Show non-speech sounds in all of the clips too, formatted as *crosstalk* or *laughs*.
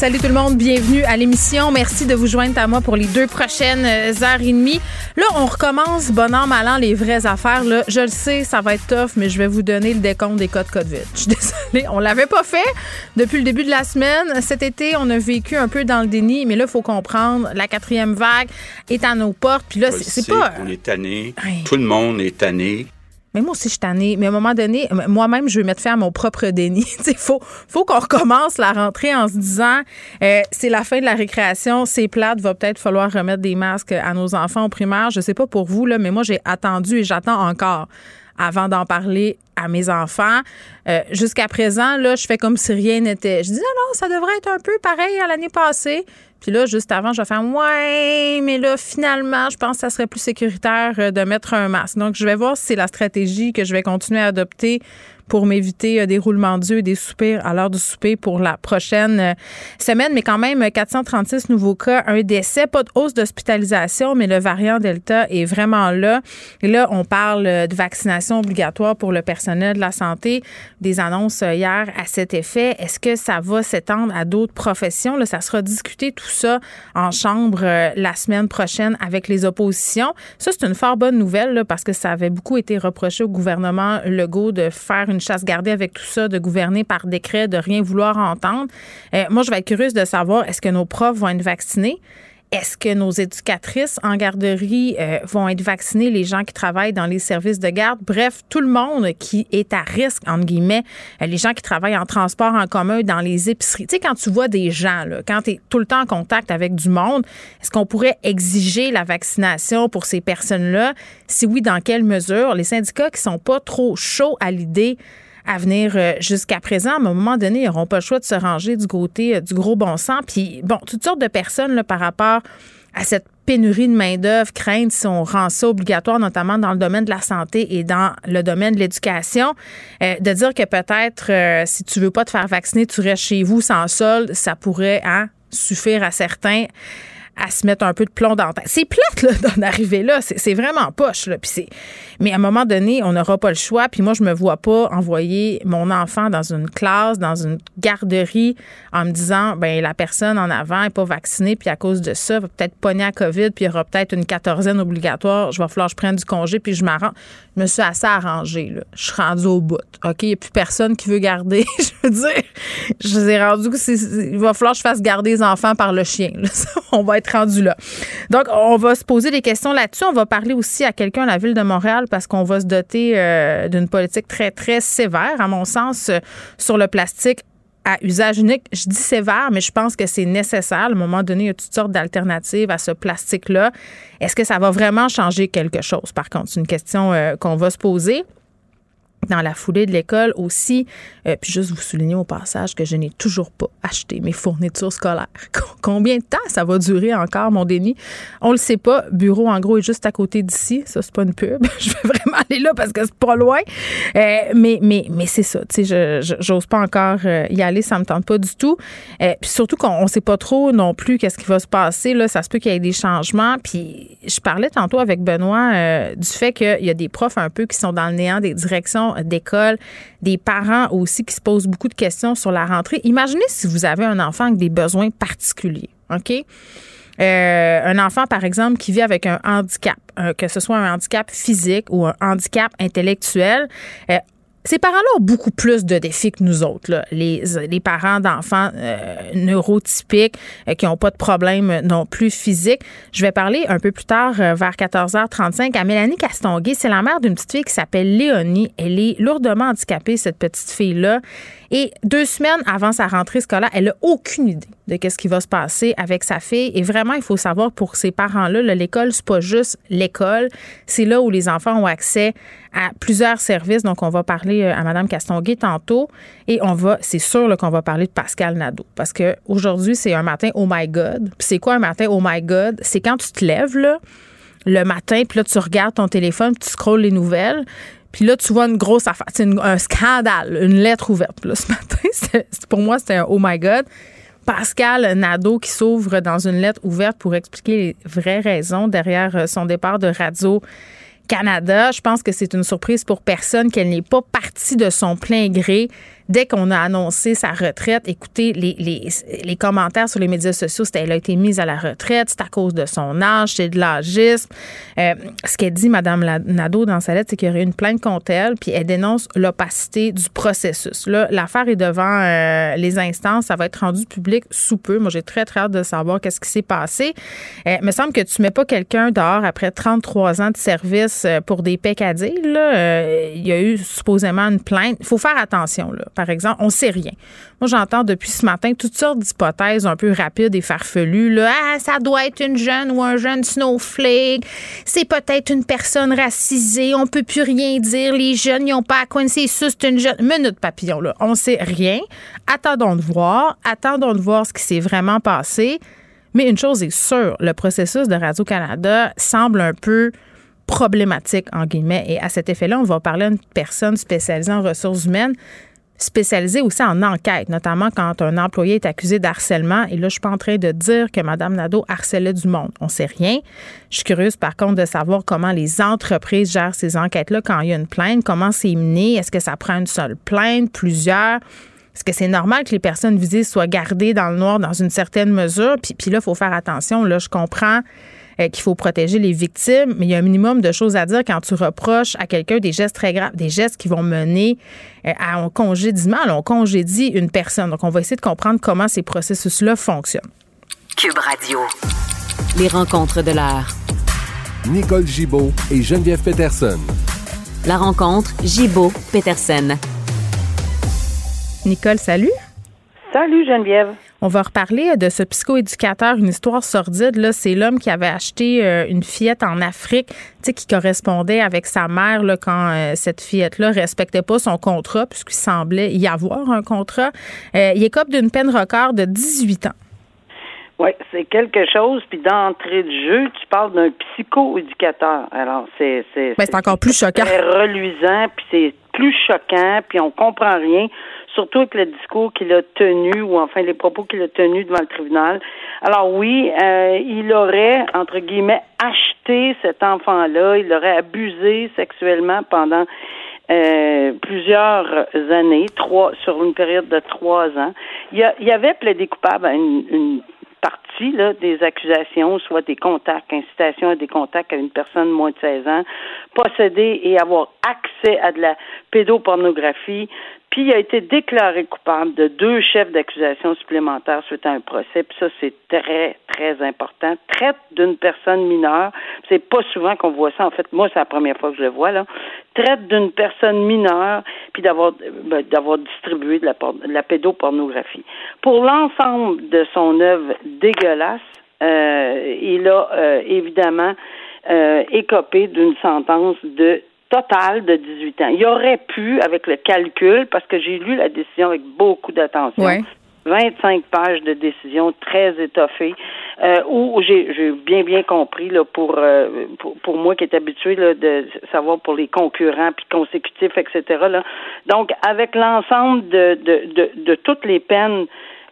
Salut tout le monde, bienvenue à l'émission. Merci de vous joindre à moi pour les deux prochaines heures et demie. Là, on recommence, bon an, mal an, les vraies affaires. Là, je le sais, ça va être tough, mais je vais vous donner le décompte des codes COVID. Je suis *laughs* désolée, on l'avait pas fait depuis le début de la semaine. Cet été, on a vécu un peu dans le déni, mais là, il faut comprendre, la quatrième vague est à nos portes. Puis là, c'est pas... On est tanné. Tout le monde est tanné. Mais moi aussi, je suis tannée. Mais à un moment donné, moi-même, je vais mettre fin à mon propre *laughs* déni. Il faut, faut qu'on recommence la rentrée en se disant euh, c'est la fin de la récréation, c'est plate, va peut-être falloir remettre des masques à nos enfants au primaire. Je sais pas pour vous, là, mais moi, j'ai attendu et j'attends encore avant d'en parler à mes enfants. Euh, jusqu'à présent, là, je fais comme si rien n'était. Je dis, non, non, ça devrait être un peu pareil à l'année passée. Puis là, juste avant, je vais faire Ouais, mais là, finalement, je pense que ça serait plus sécuritaire euh, de mettre un masque. Donc, je vais voir si c'est la stratégie que je vais continuer à adopter pour m'éviter euh, des roulements d'yeux et des soupirs à l'heure du souper pour la prochaine euh, semaine. Mais quand même, 436 nouveaux cas, un décès, pas de hausse d'hospitalisation, mais le variant Delta est vraiment là. Et là, on parle de vaccination obligatoire pour le personnel de la santé. Des annonces hier à cet effet. Est-ce que ça va s'étendre à d'autres professions? Ça sera discuté tout ça en chambre euh, la semaine prochaine avec les oppositions. Ça, c'est une fort bonne nouvelle parce que ça avait beaucoup été reproché au gouvernement Legault de faire une chasse gardée avec tout ça, de gouverner par décret, de rien vouloir entendre. Euh, moi, je vais être curieuse de savoir est-ce que nos profs vont être vaccinés? Est-ce que nos éducatrices en garderie euh, vont être vaccinées, les gens qui travaillent dans les services de garde? Bref, tout le monde qui est à risque, entre guillemets, euh, les gens qui travaillent en transport en commun, dans les épiceries. Tu sais, quand tu vois des gens, quand tu es tout le temps en contact avec du monde, est-ce qu'on pourrait exiger la vaccination pour ces personnes-là? Si oui, dans quelle mesure? Les syndicats qui sont pas trop chauds à l'idée à venir euh, jusqu'à présent. À un moment donné, ils n'auront pas le choix de se ranger du côté euh, du gros bon sens. Puis, bon, toutes sortes de personnes là, par rapport à cette pénurie de main-d'œuvre craignent si on rend ça obligatoire, notamment dans le domaine de la santé et dans le domaine de l'éducation, euh, de dire que peut-être si tu veux pas te faire vacciner, tu restes chez vous sans solde, ça pourrait hein, suffire à certains à se mettre un peu de plomb dans la. C'est plate là, *laughs* d'en arriver là. C'est vraiment poche. Là. Puis Mais à un moment donné, on n'aura pas le choix. Puis moi, je me vois pas envoyer mon enfant dans une classe, dans une garderie, en me disant ben la personne en avant n'est pas vaccinée, puis à cause de ça, va peut-être pogner à COVID, puis il y aura peut-être une quatorzaine obligatoire. Je vais falloir que je prenne du congé, puis je m'arrange. Je me suis assez arrangée. Là. Je suis rendue au bout. OK? Il n'y a plus personne qui veut garder. *laughs* je veux dire, je vous ai rendu que il va falloir que je fasse garder les enfants par le chien. *laughs* on va être Donc, on va se poser des questions là-dessus. On va parler aussi à quelqu'un à la ville de Montréal parce qu'on va se doter euh, d'une politique très, très sévère, à mon sens, euh, sur le plastique à usage unique. Je dis sévère, mais je pense que c'est nécessaire. À moment donné, il y a toutes sortes d'alternatives à ce plastique-là. Est-ce que ça va vraiment changer quelque chose? Par contre, c'est une question euh, qu'on va se poser dans la foulée de l'école aussi. Euh, puis juste vous souligner au passage que je n'ai toujours pas acheté mes fournitures scolaires. *laughs* Combien de temps ça va durer encore, mon déni? On le sait pas. Bureau, en gros, est juste à côté d'ici. Ça, c'est pas une pub. *laughs* je vais vraiment aller là parce que c'est pas loin. Euh, mais mais, mais c'est ça. Tu sais, j'ose pas encore euh, y aller. Ça me tente pas du tout. puis surtout qu'on sait pas trop non plus qu'est-ce qui va se passer. Là, ça se peut qu'il y ait des changements. Puis je parlais tantôt avec Benoît du fait qu'il y a des profs un peu qui sont dans le néant des directions d'école, des parents aussi qui se posent beaucoup de questions sur la rentrée. Imaginez si vous avez un enfant avec des besoins particuliers, OK? Euh, un enfant, par exemple, qui vit avec un handicap, euh, que ce soit un handicap physique ou un handicap intellectuel, euh, ces parents-là ont beaucoup plus de défis que nous autres, Les, les parents d'enfants neurotypiques qui n'ont pas de problème non plus physique. Je vais parler un peu plus tard, vers 14h35, à Mélanie Castonguay. C'est la mère d'une petite fille qui s'appelle Léonie. Elle est lourdement handicapée, cette petite fille-là. Et deux semaines avant sa rentrée scolaire, elle n'a aucune idée de qu'est-ce qui va se passer avec sa fille. Et vraiment, il faut savoir pour ces parents-là, l'école, c'est pas juste l'école. C'est là où les enfants ont accès à plusieurs services. Donc, on va parler euh, à Mme Castonguay tantôt. Et on va, c'est sûr qu'on va parler de Pascal Nadeau. Parce que aujourd'hui, c'est un matin, oh my God. C'est quoi un matin, oh my God? C'est quand tu te lèves, là, le matin, puis là, tu regardes ton téléphone, puis tu scrolles les nouvelles, Puis là, tu vois une grosse affaire. C'est un scandale, une lettre ouverte. là, *laughs* ce matin, pour moi, c'était un oh my God. Pascal Nadeau qui s'ouvre dans une lettre ouverte pour expliquer les vraies raisons derrière euh, son départ de Radio Canada. Je pense que c'est une surprise pour personne qu'elle n'est pas partie de son plein gré dès qu'on a annoncé sa retraite, écoutez, les, les, les, commentaires sur les médias sociaux, c'était elle a été mise à la retraite, c'est à cause de son âge, c'est de l'âgisme. Euh, ce qu'elle dit, Mme Nadeau, dans sa lettre, c'est qu'il y aurait une plainte contre elle, puis elle dénonce l'opacité du processus. Là, l'affaire est devant euh, les instances, ça va être rendu public sous peu. Moi, j'ai très, très hâte de savoir qu'est-ce qui s'est passé. Euh, il me semble que tu mets pas quelqu'un dehors après 33 ans de service pour des peccadilles. Là. il y a eu supposément une plainte. Il faut faire attention, là par exemple, on sait rien. Moi, j'entends depuis ce matin toutes sortes d'hypothèses un peu rapides et farfelues. Là. Ah, ça doit être une jeune ou un jeune snowflake. C'est peut-être une personne racisée. On peut plus rien dire. Les jeunes, n'ont pas à coincer c'est une jeune. Minute papillon, là. On sait rien. Attendons de voir. Attendons de voir ce qui s'est vraiment passé. Mais une chose est sûre, le processus de Radio-Canada semble un peu problématique, en guillemets. Et à cet effet-là, on va parler à une personne spécialisée en ressources humaines spécialisé aussi en enquête, notamment quand un employé est accusé d'harcèlement. Et là, je suis pas en train de dire que Mme Nadeau harcelait du monde. On sait rien. Je suis curieuse, par contre, de savoir comment les entreprises gèrent ces enquêtes-là quand il y a une plainte, comment c'est mené, est-ce que ça prend une seule plainte, plusieurs? Est-ce que c'est normal que les personnes visées soient gardées dans le noir dans une certaine mesure? Puis, puis là, il faut faire attention. Là, je comprends qu'il faut protéger les victimes, mais il y a un minimum de choses à dire quand tu reproches à quelqu'un des gestes très graves, des gestes qui vont mener euh, à un congédiement. on congédie une personne. Donc, on va essayer de comprendre comment ces processus-là fonctionnent. Cube Radio. Les rencontres de l'art. Nicole Gibaud et Geneviève Peterson. La rencontre Gibaud-Peterson. Nicole, salut. Salut Geneviève. On va reparler de ce psychoéducateur, une histoire sordide. Là, c'est l'homme qui avait acheté euh, une fillette en Afrique, tu sais, qui correspondait avec sa mère là, quand euh, cette fillette-là respectait pas son contrat, puisqu'il semblait y avoir un contrat. Euh, il écope d'une peine record de 18 ans. Oui, c'est quelque chose. Puis d'entrée de jeu, tu parles d'un psychoéducateur. Alors, c'est c'est ben, c'est encore plus choquant. C'est reluisant, puis c'est plus choquant, puis on comprend rien surtout avec le discours qu'il a tenu ou enfin les propos qu'il a tenus devant le tribunal. Alors oui, euh, il aurait, entre guillemets, acheté cet enfant-là, il l'aurait abusé sexuellement pendant euh, plusieurs années, trois sur une période de trois ans. Il y, avait plaidé coupable à une, partie des accusations, soit des contacts, incitation à des contacts à une personne de moins de 16 ans, posséder et avoir accès à de la pédopornographie, il a été déclaré coupable de deux chefs d'accusation supplémentaires suite à un procès. Puis ça, c'est très, très important. Traite d'une personne mineure. C'est pas souvent qu'on voit ça. En fait, moi, c'est la première fois que je le vois, là. Traite d'une personne mineure, puis d'avoir ben, d'avoir distribué de la, de la pédopornographie. Pour l'ensemble de son œuvre dégueulasse, euh, il a euh, évidemment euh, écopé d'une sentence de total de 18 ans. Il aurait pu, avec le calcul, parce que j'ai lu la décision avec beaucoup d'attention, 25 pages de décision très étoffées, euh, où j'ai bien bien compris là pour, euh, pour, pour moi qui est habitué là, de savoir pour les concurrents puis consécutifs etc là. Donc avec l'ensemble de, de, de, de toutes les peines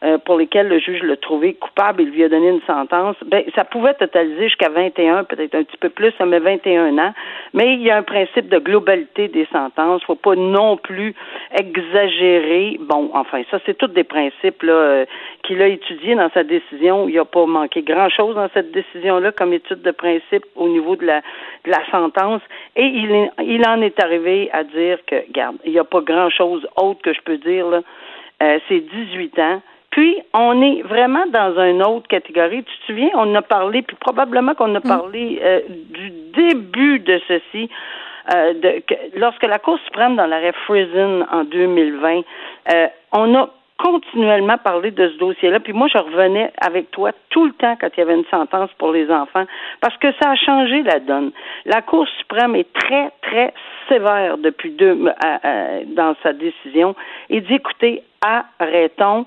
euh, pour lesquels le juge l'a trouvé coupable, il lui a donné une sentence, ben, ça pouvait totaliser jusqu'à 21, peut-être un petit peu plus, ça met 21 ans, mais il y a un principe de globalité des sentences, faut pas non plus exagérer. Bon, enfin, ça, c'est tous des principes là, euh, qu'il a étudiés dans sa décision. Il n'a pas manqué grand-chose dans cette décision-là comme étude de principe au niveau de la, de la sentence, et il, il en est arrivé à dire que, garde, il n'y a pas grand-chose autre que je peux dire, là, euh, c'est 18 ans, puis, on est vraiment dans une autre catégorie. Tu te souviens, on a parlé, puis probablement qu'on a mm. parlé euh, du début de ceci. Euh, de, que, lorsque la Cour suprême, dans l'arrêt Friesen en 2020, euh, on a continuellement parlé de ce dossier-là. Puis moi, je revenais avec toi tout le temps quand il y avait une sentence pour les enfants, parce que ça a changé la donne. La Cour suprême est très, très sévère depuis deux dans sa décision et dit écoutez, arrêtons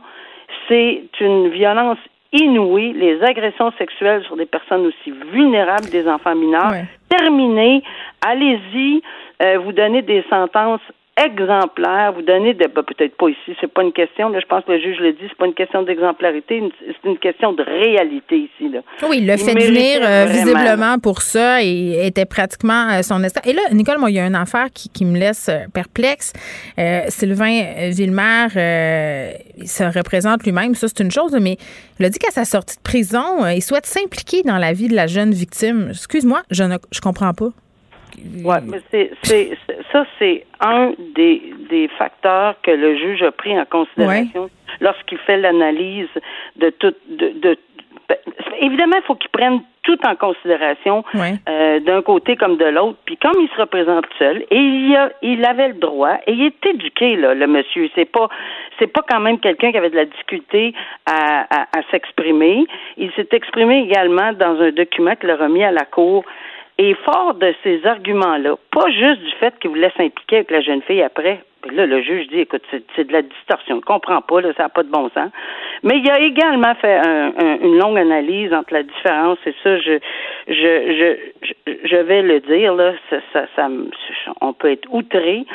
c'est une violence inouïe, les agressions sexuelles sur des personnes aussi vulnérables, des enfants mineurs. Terminé, allez-y. euh, vous donnez des sentences exemplaires, vous donnez de ben, peut-être pas ici, c'est pas une question, là, je pense que le juge le dit, c'est pas une question d'exemplarité, c'est une question de réalité ici. Là. Oui, il l'a fait venir euh, visiblement pour ça et était pratiquement euh, son instant. Et là, Nicole, moi, il y a une affaire qui, qui me laisse euh, perplexe. Sylvain Villemer il se représente lui-même, ça c'est une chose, mais il a dit qu'à sa sortie de prison, il souhaite s'impliquer dans la vie de la jeune victime. Excuse-moi, je ne je comprends pas. Oui, mais c'est, ça, c'est un des, des facteurs que le juge a pris en considération lorsqu'il fait l'analyse de tout. De, de évidemment, il faut qu'il prenne tout en considération euh, d'un côté comme de l'autre. Puis comme il se représente seul, et il, a, il avait le droit, et il est éduqué là, le monsieur. C'est pas, c'est pas quand même quelqu'un qui avait de la difficulté à, à, à s'exprimer. Il s'est exprimé également dans un document qu'il a remis à la cour et fort de ces arguments-là, pas juste du fait qu'il voulait s'impliquer avec la jeune fille après, là, le juge dit, écoute, c'est de la distorsion, ne comprends pas, là, ça n'a pas de bon sens. Mais il a également fait une longue analyse entre la différence, et ça, je, je, je, je vais le dire, là, ça, ça, on peut être outré.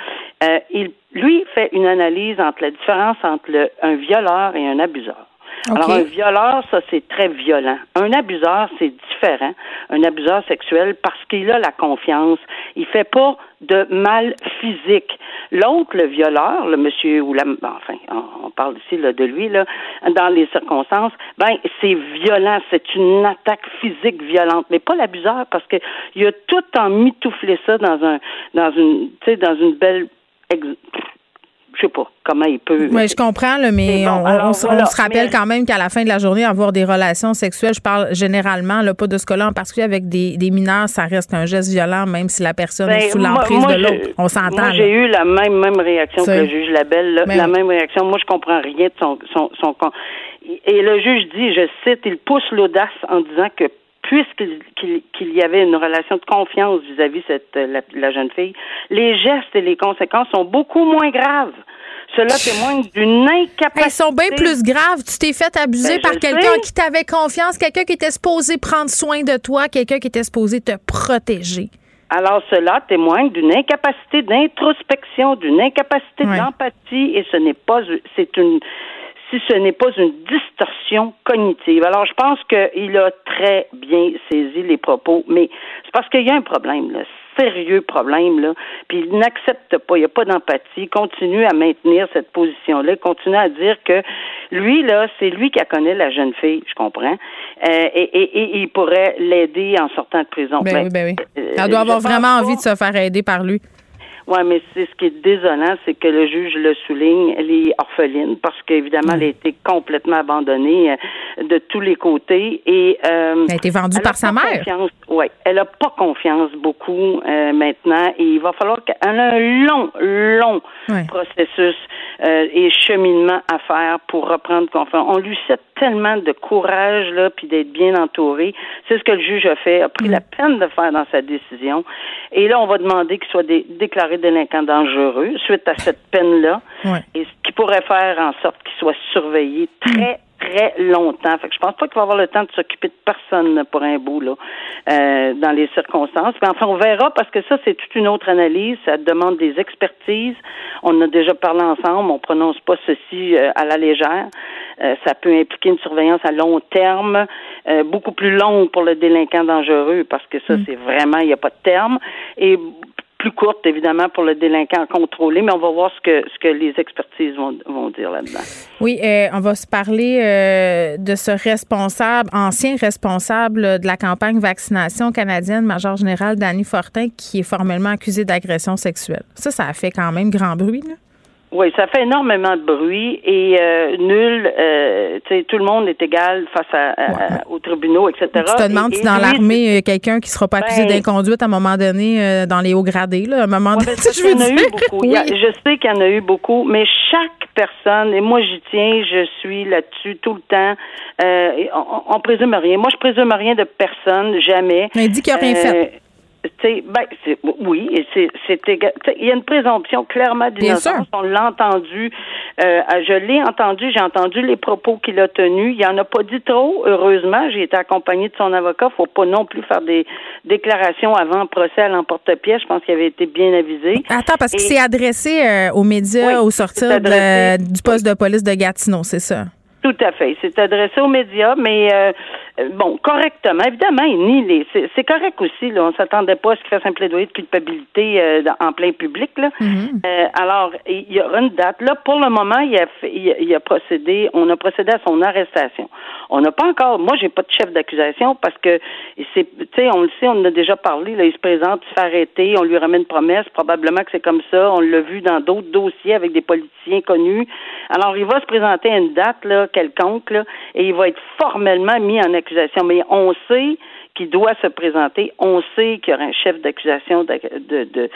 Euh, il, lui, fait une analyse entre la différence entre un violeur et un abuseur. Alors, un violeur, ça, c'est très violent. Un abuseur, c'est différent. Un abuseur sexuel, parce qu'il a la confiance. Il fait pas de mal physique. L'autre, le violeur, le monsieur ou la, enfin, on parle ici là, de lui là, dans les circonstances, ben c'est violent, c'est une attaque physique violente, mais pas l'abuseur parce que il a tout en mitouflé ça dans un, dans une, tu sais, dans une belle je sais pas comment il peut. Oui, je comprends, mais on, se rappelle quand même qu'à la fin de la journée, avoir des relations sexuelles, je parle généralement, là, pas de ce cas-là en particulier avec des, mineurs, ça reste un geste violent, même si la personne est ben, sous l'emprise de l'autre. On s'entend. Moi, j'ai eu la même, même réaction que le juge Labelle, la même réaction. Moi, je comprends rien de son, son, son. Et le juge dit, je cite, il pousse l'audace en disant que puisqu'il y avait une relation de confiance vis-à-vis cette la, la, jeune fille, les gestes et les conséquences sont beaucoup moins graves. Cela *laughs* témoigne d'une incapacité. Elles sont bien plus graves. Tu t'es fait abuser ben, par quelqu'un qui t'avait confiance, quelqu'un qui était supposé prendre soin de toi, quelqu'un qui était supposé te protéger. Alors cela témoigne d'une incapacité d'introspection, d'une incapacité d'empathie et ce n'est pas c'est une si ce n'est pas une distorsion cognitive. Alors, je pense qu'il a très bien saisi les propos, mais c'est parce qu'il y a un problème, là, sérieux problème, là, puis il n'accepte pas, il n'y a pas d'empathie, il continue à maintenir cette position-là, il continue à dire que lui, là, c'est lui qui a connaît la jeune fille, je comprends, euh, et, et, il pourrait l'aider en sortant de prison. Ben, oui, ben oui. Euh, Elle doit avoir vraiment envie de se faire aider par lui. Oui, mais c'est ce qui est désolant, c'est que le juge le souligne, elle est orpheline parce qu'évidemment, elle a été complètement abandonnée euh, de tous les côtés et euh, elle a été vendue par sa mère. Oui, elle a pas confiance beaucoup euh, maintenant et il va falloir qu'elle ait un long, long processus euh, et cheminement à faire pour reprendre confiance. On lui souhaite tellement de courage là, puis d'être bien entouré. C'est ce que le juge a fait, a pris mm. la peine de faire dans sa décision. Et là, on va demander qu'il soit déclaré délinquant dangereux suite à cette peine-là. Et ce qui pourrait faire en sorte qu'il soit surveillé très, très longtemps. Fait que je pense pas qu'il va avoir le temps de s'occuper de personne pour un bout là, euh, dans les circonstances. Mais enfin, on verra parce que ça, c'est toute une autre analyse. Ça demande des expertises. On a déjà parlé ensemble. On prononce pas ceci euh, à la légère. Euh, ça peut impliquer une surveillance à long terme, beaucoup plus longue pour le délinquant dangereux parce que ça, mm. c'est vraiment, il n'y a pas de terme. Et courte, évidemment, pour le délinquant contrôlé, mais on va voir ce que, ce que les expertises vont, vont dire là-dedans. Oui, euh, on va se parler euh, de ce responsable, ancien responsable de la campagne vaccination canadienne, Major général Danny Fortin, qui est formellement accusé d'agression sexuelle. Ça, ça a fait quand même grand bruit, là. Oui, ça fait énormément de bruit et euh, nul, euh, tu sais, tout le monde est égal face à, aux tribunaux, etc. Tu te demandes si dans l'armée, il y a quelqu'un qui sera pas accusé ben, d'inconduite à un moment donné euh, dans les hauts gradés, là, à un moment donné. *laughs* je, veux dire. eu beaucoup. je sais qu'il y en a eu beaucoup, mais chaque personne, et moi j'y tiens, je suis là-dessus tout le temps, on, on, présume rien. Moi, je présume rien de personne, jamais. Mais il dit qu'il n'y a rien fait ben, oui, c'est, il y a une présomption clairement d'innocence. On l'a entendu, euh, je l'ai entendu, j'ai entendu les propos qu'il a tenus. Il en a pas dit trop, heureusement. J'ai été accompagné de son avocat. Faut pas non plus faire des déclarations avant le procès à l'emporte-pièce. Je pense qu'il avait été bien avisé. Attends, parce qu'il s'est adressé euh, aux médias au sortir du poste de police de Gatineau, c'est ça? Tout à fait. Il s'est adressé aux médias, mais euh, bon, correctement. Évidemment, il nie les. C'est correct aussi. Là, on s'attendait pas à ce qu'il fasse un plaidoyer de culpabilité euh, en plein public. Là. Mm-hmm. euh, alors, il y aura une date. Là, pour le moment, il a, fait, il, a procédé. On a procédé à son arrestation. On n'a pas encore. Moi, j'ai pas de chef d'accusation parce que c'est. Tu sais, on le sait, on en a déjà parlé. Là, il se présente, il se fait arrêter, on lui ramène une promesse. Probablement que c'est comme ça. On l'a vu dans d'autres dossiers avec des politiciens connus. Alors, il va se présenter à une date là quelconque là, et il va être formellement mis en accusation mais on sait qu'il doit se présenter. On sait qu'il y aura un chef d'accusation de,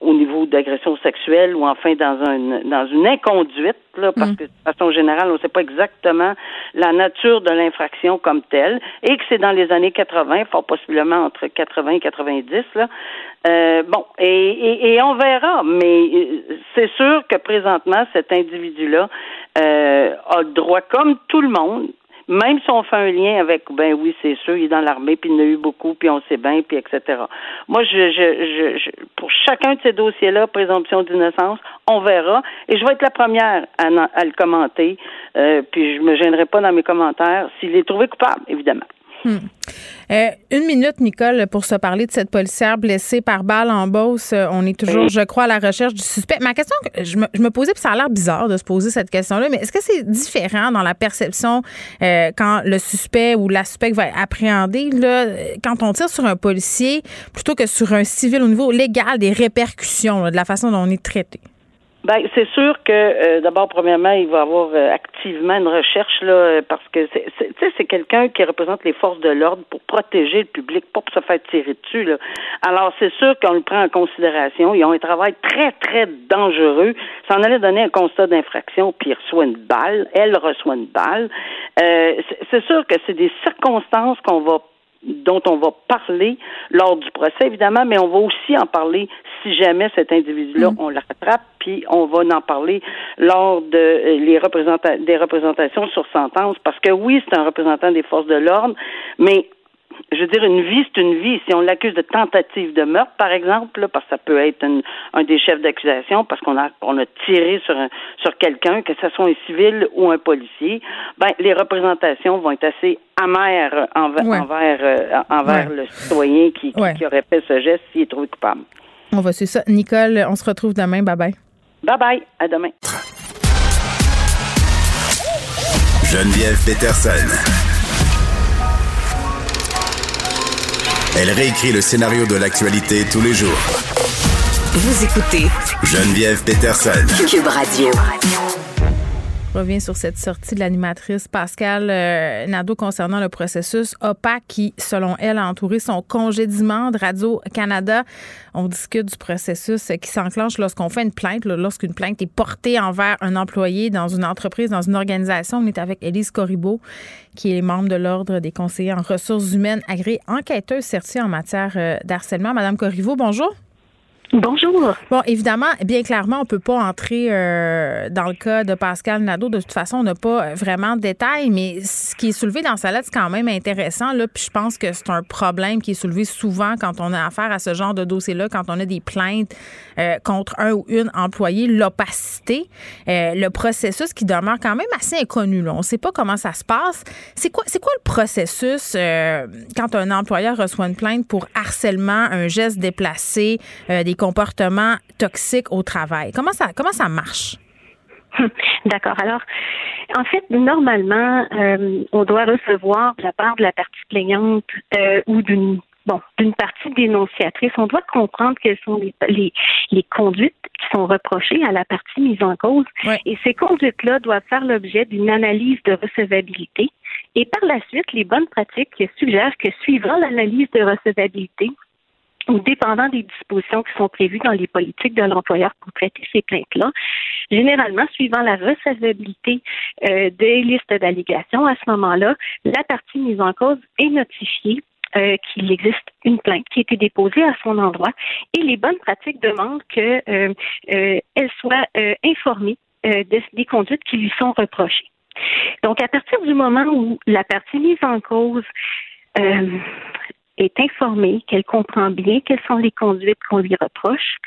au niveau d'agression sexuelle ou enfin dans un dans une inconduite, là, parce mm. que de façon générale, on ne sait pas exactement la nature de l'infraction comme telle, et que c'est dans les années 80, fort possiblement entre 80 et 90. Là. Euh, bon, et, et, on verra, mais euh, c'est sûr que présentement, cet individu-là euh, a le droit, comme tout le monde, même si on fait un lien avec, ben oui, c'est sûr, il est dans l'armée, puis il en a eu beaucoup, puis on sait bien, puis etc. Moi, je, je, je, pour chacun de ces dossiers-là, présomption d'innocence, on verra. Et je vais être la première à, à le commenter. Euh, puis je me gênerai pas dans mes commentaires s'il est trouvé coupable, évidemment. Hmm. Euh, une minute, Nicole, pour se parler de cette policière blessée par balle en bosse. Euh, on est toujours, je crois, à la recherche du suspect. Ma question, je me, je me posais, puis ça a l'air bizarre de se poser cette question-là, mais est-ce que c'est différent dans la perception euh, quand le suspect ou la suspecte va être appréhendé, là, quand on tire sur un policier, plutôt que sur un civil au niveau légal, des répercussions de la façon dont on est traité? Ben, c'est sûr que euh, d'abord, premièrement, il va avoir euh, activement une recherche là, euh, parce que c'est, c'est, c'est quelqu'un qui représente les forces de l'ordre pour protéger le public, pas pour se faire tirer dessus. Là. Alors, c'est sûr qu'on le prend en considération. Ils ont un travail très, très dangereux. Ça en allait donner un constat d'infraction, puis il reçoit une balle. Elle reçoit une balle. c'est, c'est sûr que c'est des circonstances qu'on va dont on va parler lors du procès, évidemment, mais on va aussi en parler si jamais cet individu-là, mm. on le rattrape, puis on va en parler lors de euh, des représentations sur sentence, parce que oui, c'est un représentant des forces de l'ordre, mais je veux dire, une vie, c'est une vie. Si on l'accuse de tentative de meurtre, par exemple, parce que ça peut être un des chefs d'accusation, parce qu'on a, on a tiré sur, sur quelqu'un, que ce soit un civil ou un policier, ben, les représentations vont être assez amères envers, envers, euh, envers le citoyen qui, qui, aurait fait ce geste s'il est trouvé coupable. On va suivre ça. Nicole, on se retrouve demain. Bye bye. Bye bye. À demain. Geneviève Peterson. Elle réécrit le scénario de l'actualité tous les jours. Vous écoutez Geneviève Peterson. Cube Radio. Je reviens sur cette sortie de l'animatrice Pascal euh, Nadeau concernant le processus opaque qui, selon elle, a entouré son congédiement de Radio-Canada. On discute du processus qui s'enclenche lorsqu'on fait une plainte, lorsqu'une plainte est portée envers un employé dans une entreprise, dans une organisation. On est avec Élise Corribeau, qui est membre de l'Ordre des conseillers en ressources humaines agréée enquêteuse certifiée en matière euh, d'harcèlement. Madame Corriveau, bonjour. Bonjour. Bon, évidemment, bien clairement, on peut pas entrer euh, dans le cas de Pascal Nadeau. De toute façon, on n'a pas vraiment de détails, mais ce qui est soulevé dans sa lettre, c'est quand même intéressant. Là, puis je pense que c'est un problème qui est soulevé souvent quand on a affaire à ce genre de dossier-là, quand on a des plaintes euh, contre un ou une employé, l'opacité, euh, le processus qui demeure quand même assez inconnu. On ne sait pas comment ça se passe. C'est quoi, c'est quoi le processus quand un employeur reçoit une plainte pour harcèlement, un geste déplacé, des comportements toxiques au travail? Comment ça, comment ça marche? *laughs* D'accord. Alors, en fait, normalement, euh, on doit recevoir de la part de la partie plaignante euh, ou d'une bon d'une partie dénonciatrice, on doit comprendre quelles sont les, les, les, conduites qui sont reprochées à la partie mise en cause. Et ces conduites-là doivent faire l'objet d'une analyse de recevabilité. Et par la suite, les bonnes pratiques suggèrent que suivant l'analyse de recevabilité, ou dépendant des dispositions qui sont prévues dans les politiques de l'employeur pour traiter ces plaintes-là. Généralement, suivant la recevabilité euh, des listes d'allégations, à ce moment-là, la partie mise en cause est notifiée euh, qu'il existe une plainte qui a été déposée à son endroit et les bonnes pratiques demandent qu'elle euh, euh, soit informée des conduites qui lui sont reprochées. Donc, à partir du moment où la partie mise en cause est informée, qu'elle comprend bien quelles sont les conduites qu'on lui reproche,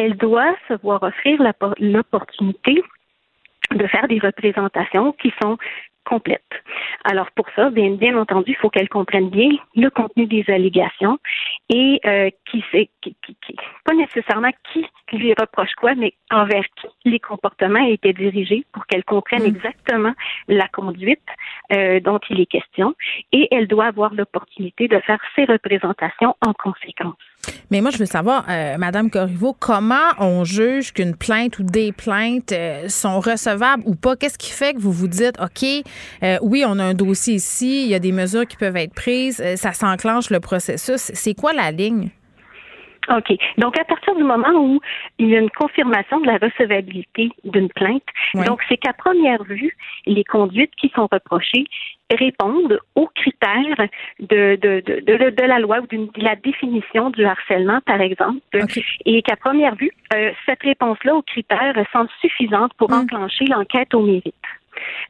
elle doit se voir offrir l'opportunité de faire des représentations qui sont complètes. Alors pour ça, bien, bien entendu, il faut qu'elle comprenne bien le contenu des allégations et euh, qui c'est qui, qui, pas nécessairement qui lui reproche quoi, mais envers qui les comportements étaient dirigés pour qu'elle comprenne mm. exactement la conduite euh, dont il est question et elle doit avoir l'opportunité de faire ses représentations en conséquence. Mais moi, je veux savoir, euh, Madame Corriveau, comment on juge qu'une plainte ou des plaintes euh, sont recevables ou pas? Qu'est-ce qui fait que vous vous dites, OK, euh, oui, on a un dossier ici, il y a des mesures qui peuvent être prises, ça s'enclenche le processus. C'est quoi la ligne? OK. Donc, à partir du moment où il y a une confirmation de la recevabilité d'une plainte, donc c'est qu'à première vue, les conduites qui sont reprochées répondent aux critères de, de, de, de, la loi ou de la définition du harcèlement, par exemple, et qu'à première vue, euh, cette réponse-là aux critères semble suffisante pour mm. enclencher l'enquête au mérite.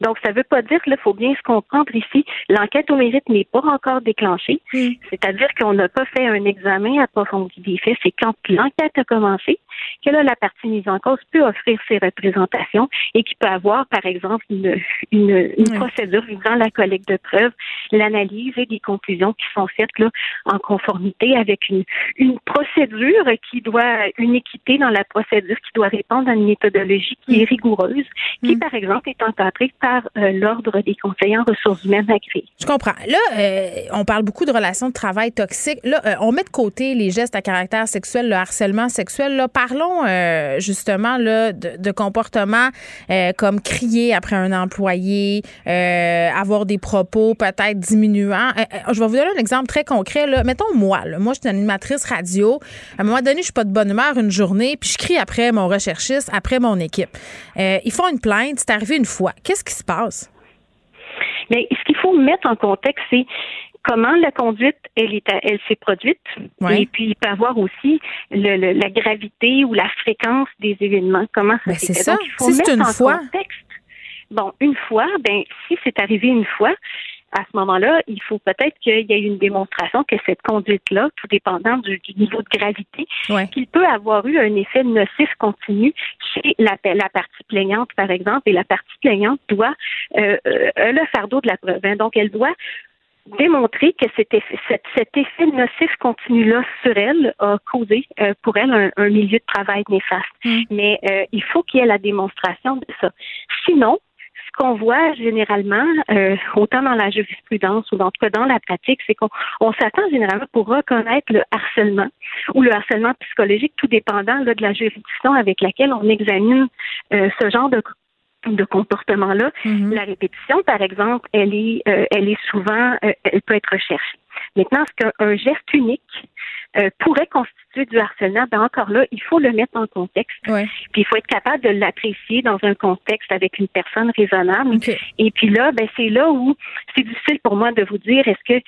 Donc, ça ne veut pas dire qu'il faut bien se comprendre ici. L'enquête au mérite n'est pas encore déclenchée. Mm. C'est-à-dire qu'on n'a pas fait un examen approfondi des faits. C'est quand l'enquête a commencé que là, la partie mise en cause peut offrir ses représentations et qui peut avoir, par exemple, une, une, procédure visant la collecte de preuves, l'analyse et des conclusions qui sont faites là, en conformité avec une, une procédure qui doit, une équité dans la procédure qui doit répondre à une méthodologie qui est mm. rigoureuse, qui, mm. par exemple, est encadrée par euh, l'Ordre des conseillers ressources humaines agréés. Je comprends. Là, euh, on parle beaucoup de relations de travail toxiques. Là, euh, on met de côté les gestes à caractère sexuel, le harcèlement sexuel. Là, parlons euh, justement là, de, comportements euh, comme crier après un employé, avoir des propos peut-être diminuants. je vais vous donner un exemple très concret. Là. Mettons moi, moi je suis une animatrice radio. À un moment donné, je suis pas de bonne humeur une journée, puis je crie après mon recherchiste, après mon équipe. ils font une plainte, c'est arrivé une fois. Qu'est-ce qui se passe? Mais ce qu'il faut mettre en contexte, c'est comment la conduite elle est elle s'est produite. Et puis il peut avoir aussi le, la gravité ou la fréquence des événements. Comment ça ben, c'est ça. Il faut mettre une en fois. contexte. bon une fois ben si c'est arrivé une fois à ce moment-là, il faut peut-être qu'il y ait une démonstration que cette conduite-là, tout dépendant du, niveau de gravité, qu'il peut avoir eu un effet nocif continu chez la, la, partie plaignante, par exemple, et la partie plaignante doit euh, euh, le fardeau de la preuve. Hein. Donc, elle doit démontrer que cet effet, cet, effet nocif continu-là sur elle a causé euh, pour elle un, milieu de travail néfaste. Mm. Mais euh, il faut qu'il y ait la démonstration de ça. Sinon, qu'on voit généralement, euh, autant dans la jurisprudence ou en tout cas dans la pratique, c'est qu'on s'attend généralement pour reconnaître le harcèlement ou le harcèlement psychologique, tout dépendant de la juridiction avec laquelle on examine ce genre de de comportement-là. Mm-hmm. La répétition, par exemple, elle est, euh, elle est souvent, euh, elle peut être recherchée. Maintenant, ce qu'un geste unique euh, pourrait constituer du harcèlement, ben encore là, il faut le mettre en contexte. Puis il faut être capable de l'apprécier dans un contexte avec une personne raisonnable. Et puis là, ben c'est là où c'est difficile pour moi de vous dire est-ce que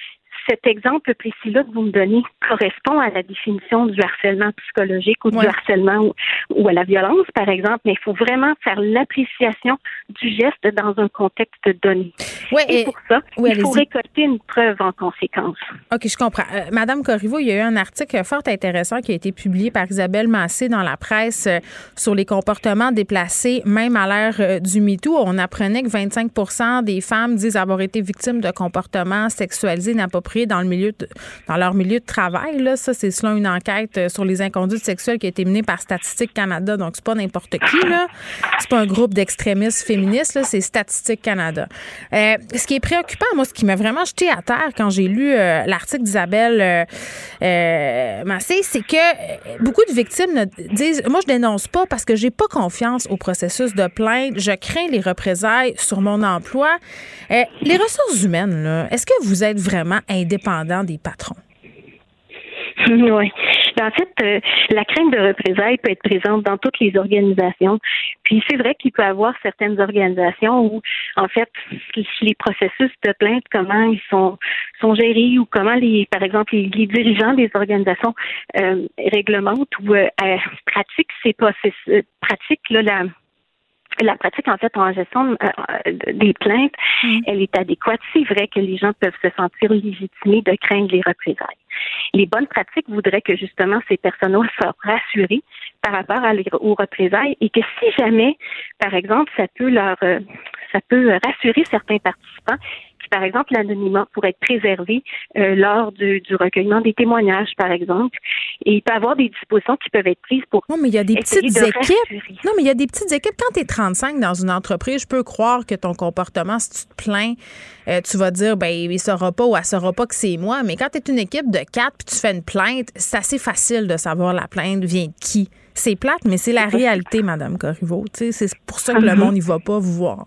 cet exemple précis-là que vous me donnez correspond à la définition du harcèlement psychologique ou du harcèlement ou, à la violence, par exemple, mais il faut vraiment faire l'appréciation du geste dans un contexte donné. et, pour ça, il faut récolter une preuve en conséquence. OK, je comprends. Euh, Madame Corriveau, il y a eu un article fort intéressant qui a été publié par Isabelle Massé dans la presse euh, sur les comportements déplacés, même à l'ère euh, du MeToo. On apprenait que 25 des femmes disent avoir été victimes de comportements sexualisés dans leur milieu de travail. Là. Ça, c'est selon une enquête euh, sur les inconduites sexuelles qui a été menée par Statistique Canada. Donc, c'est pas n'importe qui. Là. C'est pas un groupe d'extrémistes féministes. C'est Statistique Canada. Euh, ce qui est préoccupant, moi, ce qui m'a vraiment jeté à terre quand j'ai lu euh, l'article d'Isabelle Massé, c'est que beaucoup de victimes disent Moi, je dénonce pas parce que j'ai pas confiance au processus de plainte. Je crains les représailles sur mon emploi. les ressources humaines, est-ce que vous êtes vraiment indépendant des patrons. *laughs* Oui. Ben, en fait, euh, la crainte de représailles peut être présente dans toutes les organisations. Puis c'est vrai qu'il peut y avoir certaines organisations où, en fait, les processus de plainte, comment ils sont sont gérés ou comment les, par exemple, les, dirigeants des organisations euh, réglementent ou euh, pratiquent ces processus, là, la la pratique, en fait, en gestion euh, des plaintes, mm. elle est adéquate. C'est vrai que les gens peuvent se sentir légitimés de craindre les représailles. Les bonnes pratiques voudraient que, justement, ces personnes soient rassurées par rapport à aux représailles et que si jamais, par exemple, ça peut leur, euh, ça peut rassurer certains participants par exemple, l'anonymat pourrait être préservé euh, lors du, recueillement des témoignages, par exemple. Et il peut y avoir des dispositions qui peuvent être prises pour. Non, mais il y a des petites équipes. Non, mais il y a des petites équipes. Quand tu es 35 dans une entreprise, je peux croire que ton comportement, si tu te plains, euh, tu vas dire, ben, il ne saura pas ou elle ne saura pas que c'est moi. Mais quand tu es une équipe de quatre puis tu fais une plainte, c'est assez facile de savoir la plainte vient de qui. C'est plate, mais c'est la réalité, Madame Corriveau. C'est pour ça que le uh-huh. monde n'y va pas vous voir.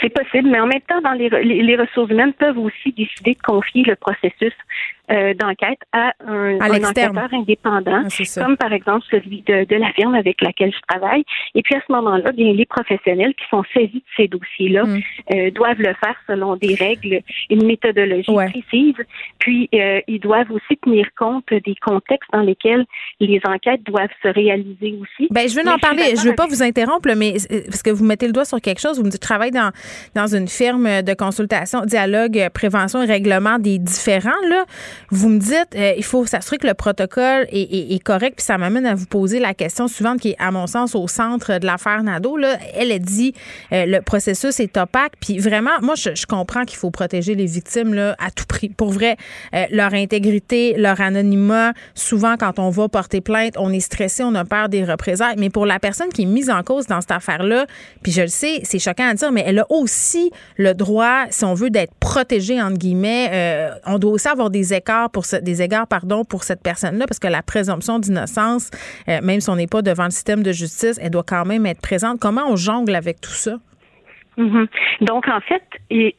C'est possible, mais en même temps, dans les, les, ressources humaines peuvent aussi décider de confier le processus euh, d'enquête à un, enquêteur indépendant, ah, comme par exemple celui de, de, la firme avec laquelle je travaille. Et puis à ce moment-là, bien les professionnels qui sont saisis de ces dossiers-là mm. euh, doivent le faire selon des règles, une méthodologie précise. Puis euh, ils doivent aussi tenir compte des contextes dans lesquels les enquêtes doivent se réaliser aussi. Ben je veux en parler. Je veux pas vous interrompre, mais parce que vous mettez le doigt sur quelque chose. Vous me dites, travaille dans dans une firme de consultation, dialogue, prévention et règlement des différents là. Vous me dites, euh, il faut s'assurer que le protocole est, correct, puis ça m'amène à vous poser la question suivante qui est, à mon sens, au centre de l'affaire Nadeau. Là. Elle a dit, euh, le processus est opaque, puis vraiment, moi, je, comprends qu'il faut protéger les victimes là, à tout prix. Pour vrai, euh, leur intégrité, leur anonymat, souvent, quand on va porter plainte, on est stressé, on a peur des représailles. Mais pour la personne qui est mise en cause dans cette affaire-là, puis je le sais, c'est choquant à dire, mais elle a aussi le droit, si on veut, d'être protégée, entre guillemets. on doit aussi avoir des pour des égards pour cette personne-là parce que la présomption d'innocence, euh, même si on n'est pas devant le système de justice, elle doit quand même être présente. Comment on jongle avec tout ça? Mhm. Donc, en fait,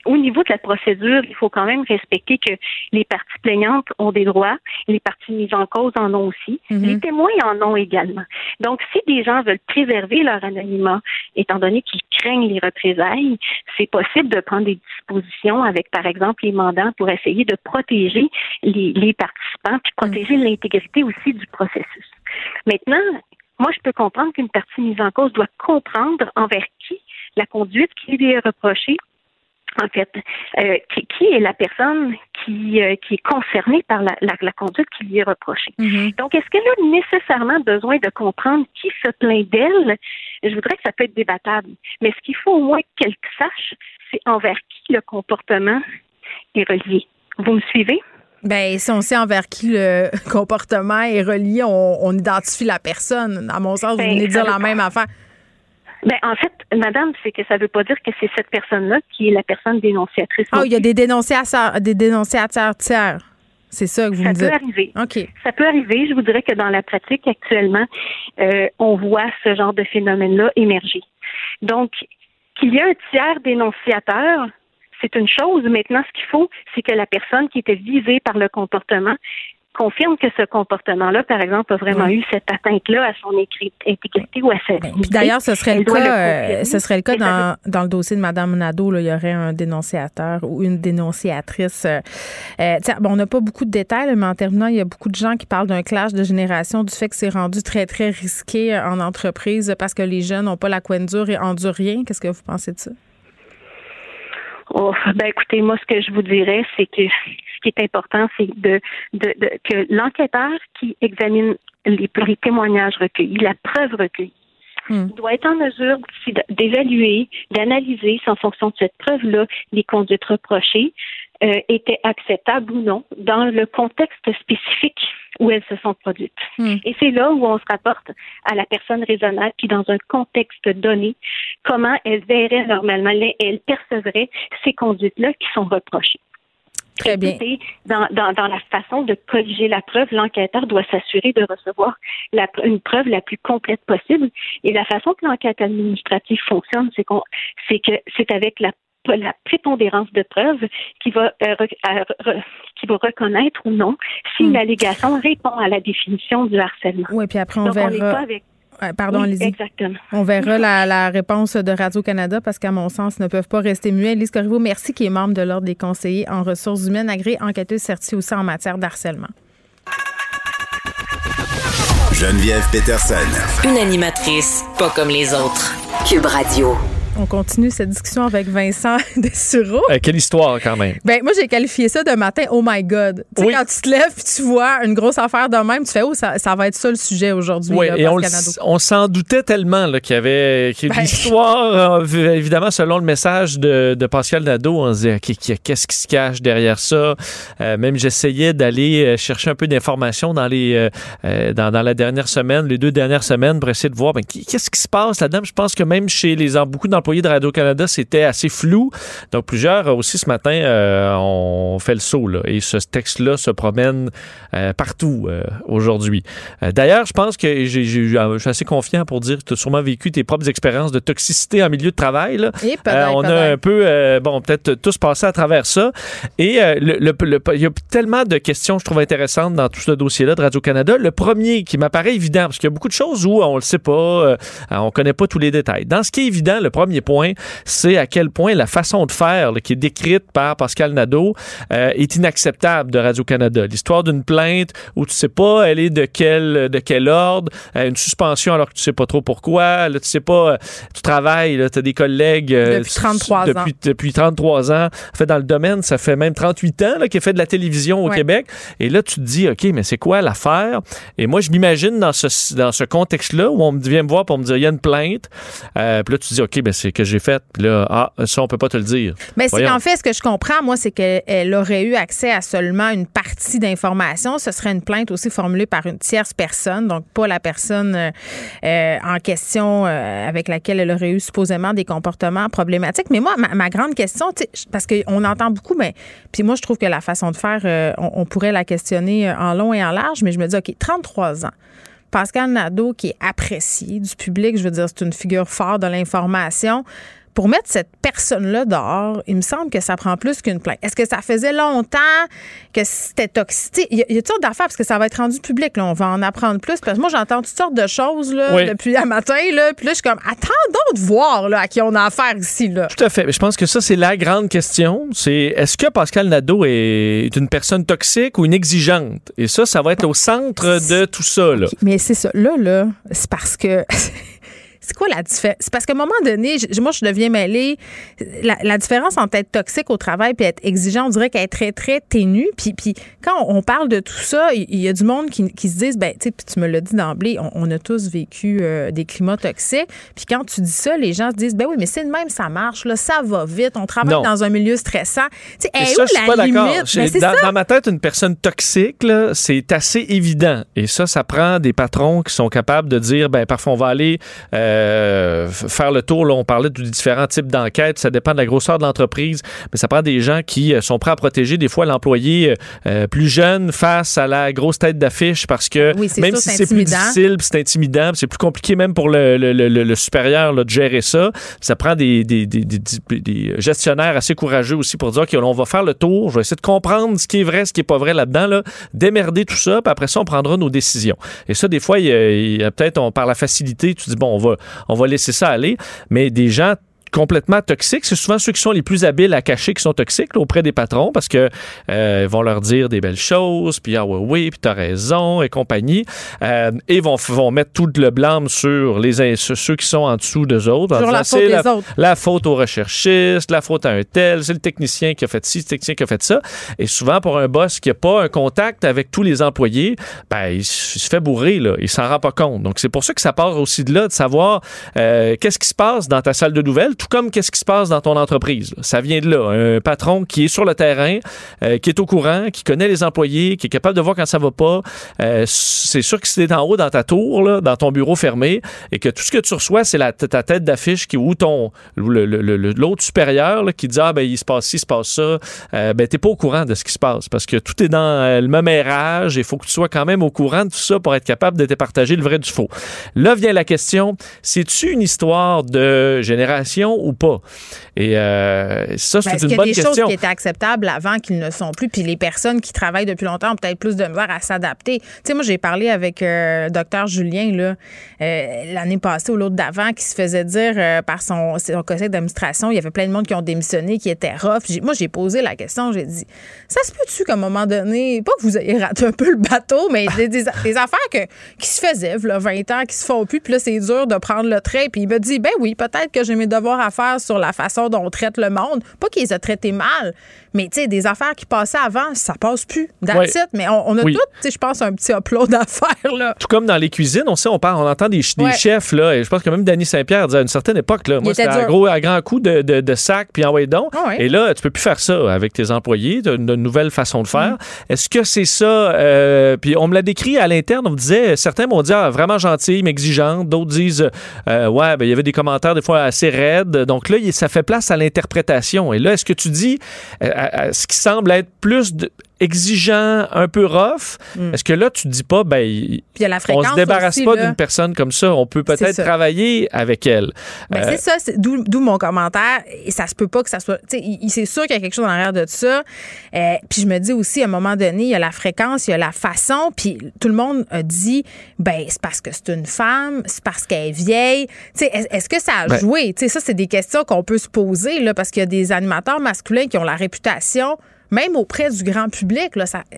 au niveau de la procédure, il faut quand même respecter que les parties plaignantes ont des droits, les parties mises en cause en ont aussi, mhm. les témoins en ont également. Donc, si des gens veulent préserver leur anonymat, étant donné qu'ils craignent les représailles, c'est possible de prendre des dispositions avec, par exemple, les mandants pour essayer de protéger les, participants, puis protéger mhm. l'intégrité aussi du processus. Maintenant, moi, je peux comprendre qu'une partie mise en cause doit comprendre envers qui la conduite qui lui est reprochée en fait, euh, qui, est la personne qui, euh, qui est concernée par la, la, conduite qui lui est reprochée. Mm-hmm. Donc, est-ce qu'elle a nécessairement besoin de comprendre qui se plaint d'elle? Je voudrais que ça peut être débattable. Mais ce qu'il faut au moins qu'elle sache, c'est envers qui le comportement est relié. Vous me suivez? Ben, si on sait envers qui le *laughs* comportement est relié, on, identifie la personne. À mon sens, vous ben, venez de dire la même affaire. Ben, en fait, madame, c'est que ça ne veut pas dire que c'est cette personne-là qui est la personne dénonciatrice. Ah, il y a des dénonciateurs, des dénonciateurs tiers. C'est ça que vous ça me dites. Ça peut arriver. OK. Ça peut arriver. Je vous dirais que dans la pratique actuellement, euh, on voit ce genre de phénomène-là émerger. Donc, qu'il y ait un tiers dénonciateur, c'est une chose. Maintenant, ce qu'il faut, c'est que la personne qui était visée par le comportement confirme que ce comportement-là, par exemple, a vraiment eu cette atteinte-là à son intégrité ou à sa ben, D'ailleurs, ce serait le cas, euh, ce serait le cas dans, dans, le dossier de Mme Nadeau. Là, il y aurait un dénonciateur ou une dénonciatrice. Euh, euh bon, on n'a pas beaucoup de détails, mais en terminant, il y a beaucoup de gens qui parlent d'un clash de génération, du fait que c'est rendu très, très risqué en entreprise parce que les jeunes n'ont pas la coin dure et endurent rien. Qu'est-ce que vous pensez de ça? Oh, ben écoutez, moi, ce que je vous dirais, c'est que ce qui est important, c'est de, de, que l'enquêteur qui examine les, témoignages recueillis, la preuve recueillie, hmm. doit être en mesure d'évaluer, d'analyser, en fonction de cette preuve-là, les conduites reprochées, euh, étaient acceptables ou non dans le contexte spécifique où elles se sont produites. Hmm. Et c'est là où on se rapporte à la personne raisonnable qui, dans un contexte donné, comment elle verrait normalement, elle percevrait ces conduites-là qui sont reprochées. Très bien. Dans, dans, dans, la façon de colliger la preuve, l'enquêteur doit s'assurer de recevoir la, une preuve la plus complète possible. Et la façon que l'enquête administrative fonctionne, c'est qu'on, c'est que c'est avec la la prépondérance de preuves qui va, euh, qui va reconnaître ou non si une allégation répond à la définition du harcèlement. Oui, puis après, on Donc, verra. on pas avec Pardon, Oui. Exactement. On verra la, la réponse de Radio-Canada parce qu'à mon sens, ils ne peuvent pas rester muets. Lise Corriveau, merci, qui est membre de l'Ordre des conseillers en ressources humaines, agréée enquêteuse certifiée aussi en matière d'harcèlement. Geneviève Peterson. Une animatrice pas comme les autres. Cube Radio. On continue cette discussion avec Vincent *laughs* Dessureau. Euh, quelle histoire, quand même. Ben, moi, j'ai qualifié ça de matin, oh my God. Tu sais, Oui. quand tu te lèves tu vois une grosse affaire de même, tu fais, oh, ça, ça va être ça le sujet aujourd'hui. Oui, là, et on, s'en doutait tellement qu'il y avait a Ben. une histoire, euh, évidemment, selon le message de, de Pascal Nadeau, on se disait, qu'est-ce qui se cache derrière ça? Euh, même j'essayais d'aller euh, chercher un peu d'informations dans les dans, dans la dernière semaine, les deux dernières semaines, pour essayer de voir ben, qu'est-ce qui se passe là-dedans? Je pense que même chez les beaucoup d'employés de Radio-Canada, c'était assez flou. Donc, plusieurs euh, aussi ce matin euh, ont fait le saut. Là, et ce texte-là se promène euh, partout euh, aujourd'hui. D'ailleurs, je pense que j'ai- j'ai- je suis assez confiant pour dire que tu as sûrement vécu tes propres expériences de toxicité en milieu de travail. Là. Et peut-être, Euh, on a un peu, bon, peut-être tous passé à travers ça. Et le- le- le- il y a tellement de questions, je trouve intéressantes dans tout ce dossier-là de Radio-Canada. Le premier qui m'apparaît évident, parce qu'il y a beaucoup de choses où on le sait pas, on connaît pas tous les détails. Dans ce qui est évident, le premier point, c'est à quel point la façon de faire là, qui est décrite par Pascal Nadeau euh, est inacceptable de Radio-Canada. L'histoire d'une plainte où tu sais pas elle est de quel, de quel ordre, euh, une suspension alors que tu sais pas trop pourquoi, là, tu sais pas, euh, tu travailles, tu as des collègues euh, Depuis 33 ans. depuis, depuis 33 ans. En fait, dans le domaine, ça fait même 38 ans qu'il fait de la télévision au Ouais. Québec. Et là, tu te dis, OK, mais c'est quoi l'affaire? Et moi, je m'imagine dans ce, dans ce contexte-là où on vient me voir pour me dire, il y a une plainte. Puis là, tu te dis, OK, ben c'est que j'ai fait. Puis là, ah, ça, on peut pas te le dire. Mais c'est qu'en fait, ce que je comprends, moi, c'est qu'elle aurait eu accès à seulement une partie d'informations. Ce serait une plainte aussi formulée par une tierce personne, donc pas la personne euh, euh, en question euh, avec laquelle elle aurait eu supposément des comportements problématiques. Mais moi, ma, ma grande question, parce qu'on entend beaucoup, mais puis moi, je trouve que la façon de faire, euh, on, on pourrait la questionner en long et en large, mais je me dis, OK, 33 ans. Pascal Nadeau, qui est apprécié du public, je veux dire, c'est une figure forte de l'information. Pour mettre cette personne-là dehors, il me semble que ça prend plus qu'une plainte. Est-ce que ça faisait longtemps que c'était toxique? Il y a, il y a toutes sortes d'affaires parce que ça va être rendu public. Là. On va en apprendre plus. Parce que moi, j'entends toutes sortes de choses là, Oui. depuis un matin. Là, puis là, je suis comme, attendons de voir là, à qui on a affaire ici. Là. Tout à fait. Je pense que ça, c'est la grande question. C'est est-ce que Pascal Nadeau est une personne toxique ou une exigeante? Et ça, ça va être au centre de tout ça. Là. Mais c'est ça. Là, là, c'est parce que. *laughs* C'est quoi la différence? C'est parce qu'à un moment donné, je- moi, je deviens mêlée. La, la différence entre être toxique au travail et être exigeant, on dirait qu'elle est très, très ténue. Puis, puis quand on parle de tout ça, il il y, a du monde qui, qui se disent, ben, tu sais, puis tu me l'as dit d'emblée, on, on a tous vécu euh, des climats toxiques. Puis quand tu dis ça, les gens se disent, ben oui, mais c'est de même, ça marche, là, ça va vite, on travaille Non. dans un milieu stressant. Tu sais, ça, où je suis la pas limite? Ben, dans, ma tête, une personne toxique, là, c'est assez évident. Et ça, ça prend des patrons qui sont capables de dire, ben parfois, on va aller euh, f- faire le tour. Là, on parlait de différents types d'enquêtes. Ça dépend de la grosseur de l'entreprise, mais ça prend des gens qui euh, sont prêts à protéger des fois l'employé euh, euh, plus jeune face à la grosse tête d'affiche parce que Oui, même sûr, si c'est plus difficile, c'est intimidant, c'est plus compliqué même pour le, le- le- le- le supérieur là, de gérer ça. Ça prend des, des- des- des- des- des gestionnaires assez courageux aussi pour dire OK, on va faire le tour, je vais essayer de comprendre ce qui est vrai, ce qui est pas vrai là-dedans, là, démerder tout ça, puis après ça, on prendra nos décisions. Et ça, des fois, il y a, peut-être, on, par la facilité, tu dis, bon, on va, on va laisser ça aller, mais des gens complètement toxiques, c'est souvent ceux qui sont les plus habiles à cacher qui sont toxiques là, auprès des patrons parce que euh, ils vont leur dire des belles choses, puis ah ouais oui, puis t'as raison et compagnie, euh, et vont vont mettre tout le blâme sur les sur ceux qui sont en dessous d'eux autres. Sur la faute des la, autres. la faute au recherchiste, la faute à un tel, c'est le technicien qui a fait ci, c'est le technicien qui a fait ça. Et souvent, pour un boss qui n'a pas un contact avec tous les employés, ben, il se fait bourrer, là. Il s'en rend pas compte. Donc, c'est pour ça que ça part aussi de là, de savoir euh, qu'est-ce qui se passe dans ta salle de nouvelles, tout comme qu'est-ce qui se passe dans ton entreprise. Ça vient de là. Un patron qui est sur le terrain, euh, qui est au courant, qui connaît les employés, qui est capable de voir quand ça va pas. Euh, c'est sûr que si t'es en haut dans ta tour, là, dans ton bureau fermé, et que tout ce que tu reçois, c'est ta tête d'affiche qui ou ton l'autre supérieur là, qui dit ah ben il se passe ci, il se passe ça, euh, ben t'es pas au courant de ce qui se passe parce que tout est dans euh, le même érage il faut que tu sois quand même au courant de tout ça pour être capable de te partager le vrai du faux. Là vient la question, c'est-tu une histoire de génération question ou pas? Et euh, ça, c'est Parce une qu'il y a bonne des question. choses qui étaient acceptables avant qu'ils ne sont plus? Puis les personnes qui travaillent depuis longtemps ont peut-être plus de misère à s'adapter. Tu sais, moi, j'ai parlé avec euh, le docteur Julien là, euh, l'année passée ou l'autre d'avant qui se faisait dire euh, par son, son conseil d'administration, il y avait plein de monde qui ont démissionné, qui étaient rough. Moi, j'ai posé la question, j'ai dit, ça se peut-tu qu'à un moment donné, pas que vous ayez raté un peu le bateau, mais des, des- des affaires que, qui se faisaient, là, 20 ans, qui se font plus, puis là, c'est dur de prendre le trait. Puis il me dit, ben oui, peut-être que j'ai mes devoirs à faire sur la façon dont on traite le monde. Pas qu'ils les a traités mal, mais tu sais, des affaires qui passaient avant, ça passe plus. That's Ouais. it. Mais on, on a Oui. tout, tu sais, je pense, un petit upload *laughs* à faire, là. Tout comme dans les cuisines, on sait, on parle, on entend des, ch- des Ouais. chefs, là, et je pense que même Danny Saint-Pierre disait à une certaine époque, là, moi, était c'était un dur. gros, un grand coup de, de, de sac, puis envoyé donc. Ah ouais. Et là, tu peux plus faire ça avec tes employés, tu as une, une nouvelle façon de faire. Mm. Est-ce que c'est ça? euh, puis on me l'a décrit à l'interne, on me disait, certains m'ont dit, ah, vraiment gentil, mais exigeante. D'autres disent, euh, ouais, ben, il y avait des commentaires des fois assez raides. Donc là, ça fait place à l'interprétation. Et là, est-ce que tu dis, euh, à- ce qui semble être plus de- exigeant, un peu rough, est-ce que là, tu dis pas, ben, la on se débarrasse aussi, pas d'une personne comme ça. On peut peut-être travailler avec elle. Ben, Euh, c'est ça, d'où mon commentaire. Et ça se peut pas que ça soit. C'est sûr qu'il y a quelque chose en arrière de ça. Euh, puis je me dis aussi, à un moment donné, il y a la fréquence, il y a la façon. Puis tout le monde a dit, ben c'est parce que c'est une femme, c'est parce qu'elle est vieille. Tu sais, est- est-ce que ça a Ben- joué? Tu sais, ça, c'est des questions qu'on peut se poser, là, parce qu'il y a des animateurs masculins qui ont la réputation. Même auprès du grand public,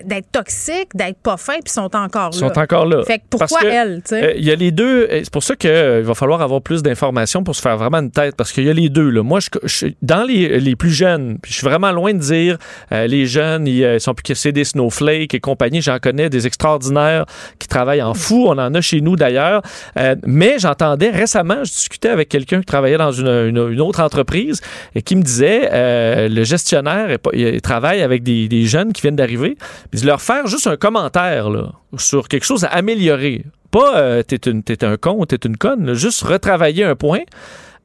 d'être toxiques, d'être pas fins, puis sont encore Ils là. sont encore là. Fait que pourquoi que, elle, tu sais? euh, Il y a les deux. et C'est pour ça qu'il va falloir avoir plus d'informations pour se faire vraiment une tête. Parce qu'il y a les deux. Là. Moi, je, je- dans les, les plus jeunes, puis je suis vraiment loin de dire euh, les jeunes, ils, euh, sont plus que c'est des snowflakes et compagnie. J'en connais des extraordinaires qui travaillent en fou. On en a chez nous d'ailleurs. Euh, mais j'entendais récemment, je discutais avec quelqu'un qui travaillait dans une, une- une autre entreprise et qui me disait euh, le gestionnaire, il travaille avec des, jeunes qui viennent d'arriver. Puis de leur faire juste un commentaire là, sur quelque chose à améliorer. Pas euh, t'es, un con t'es une conne, juste retravailler un point.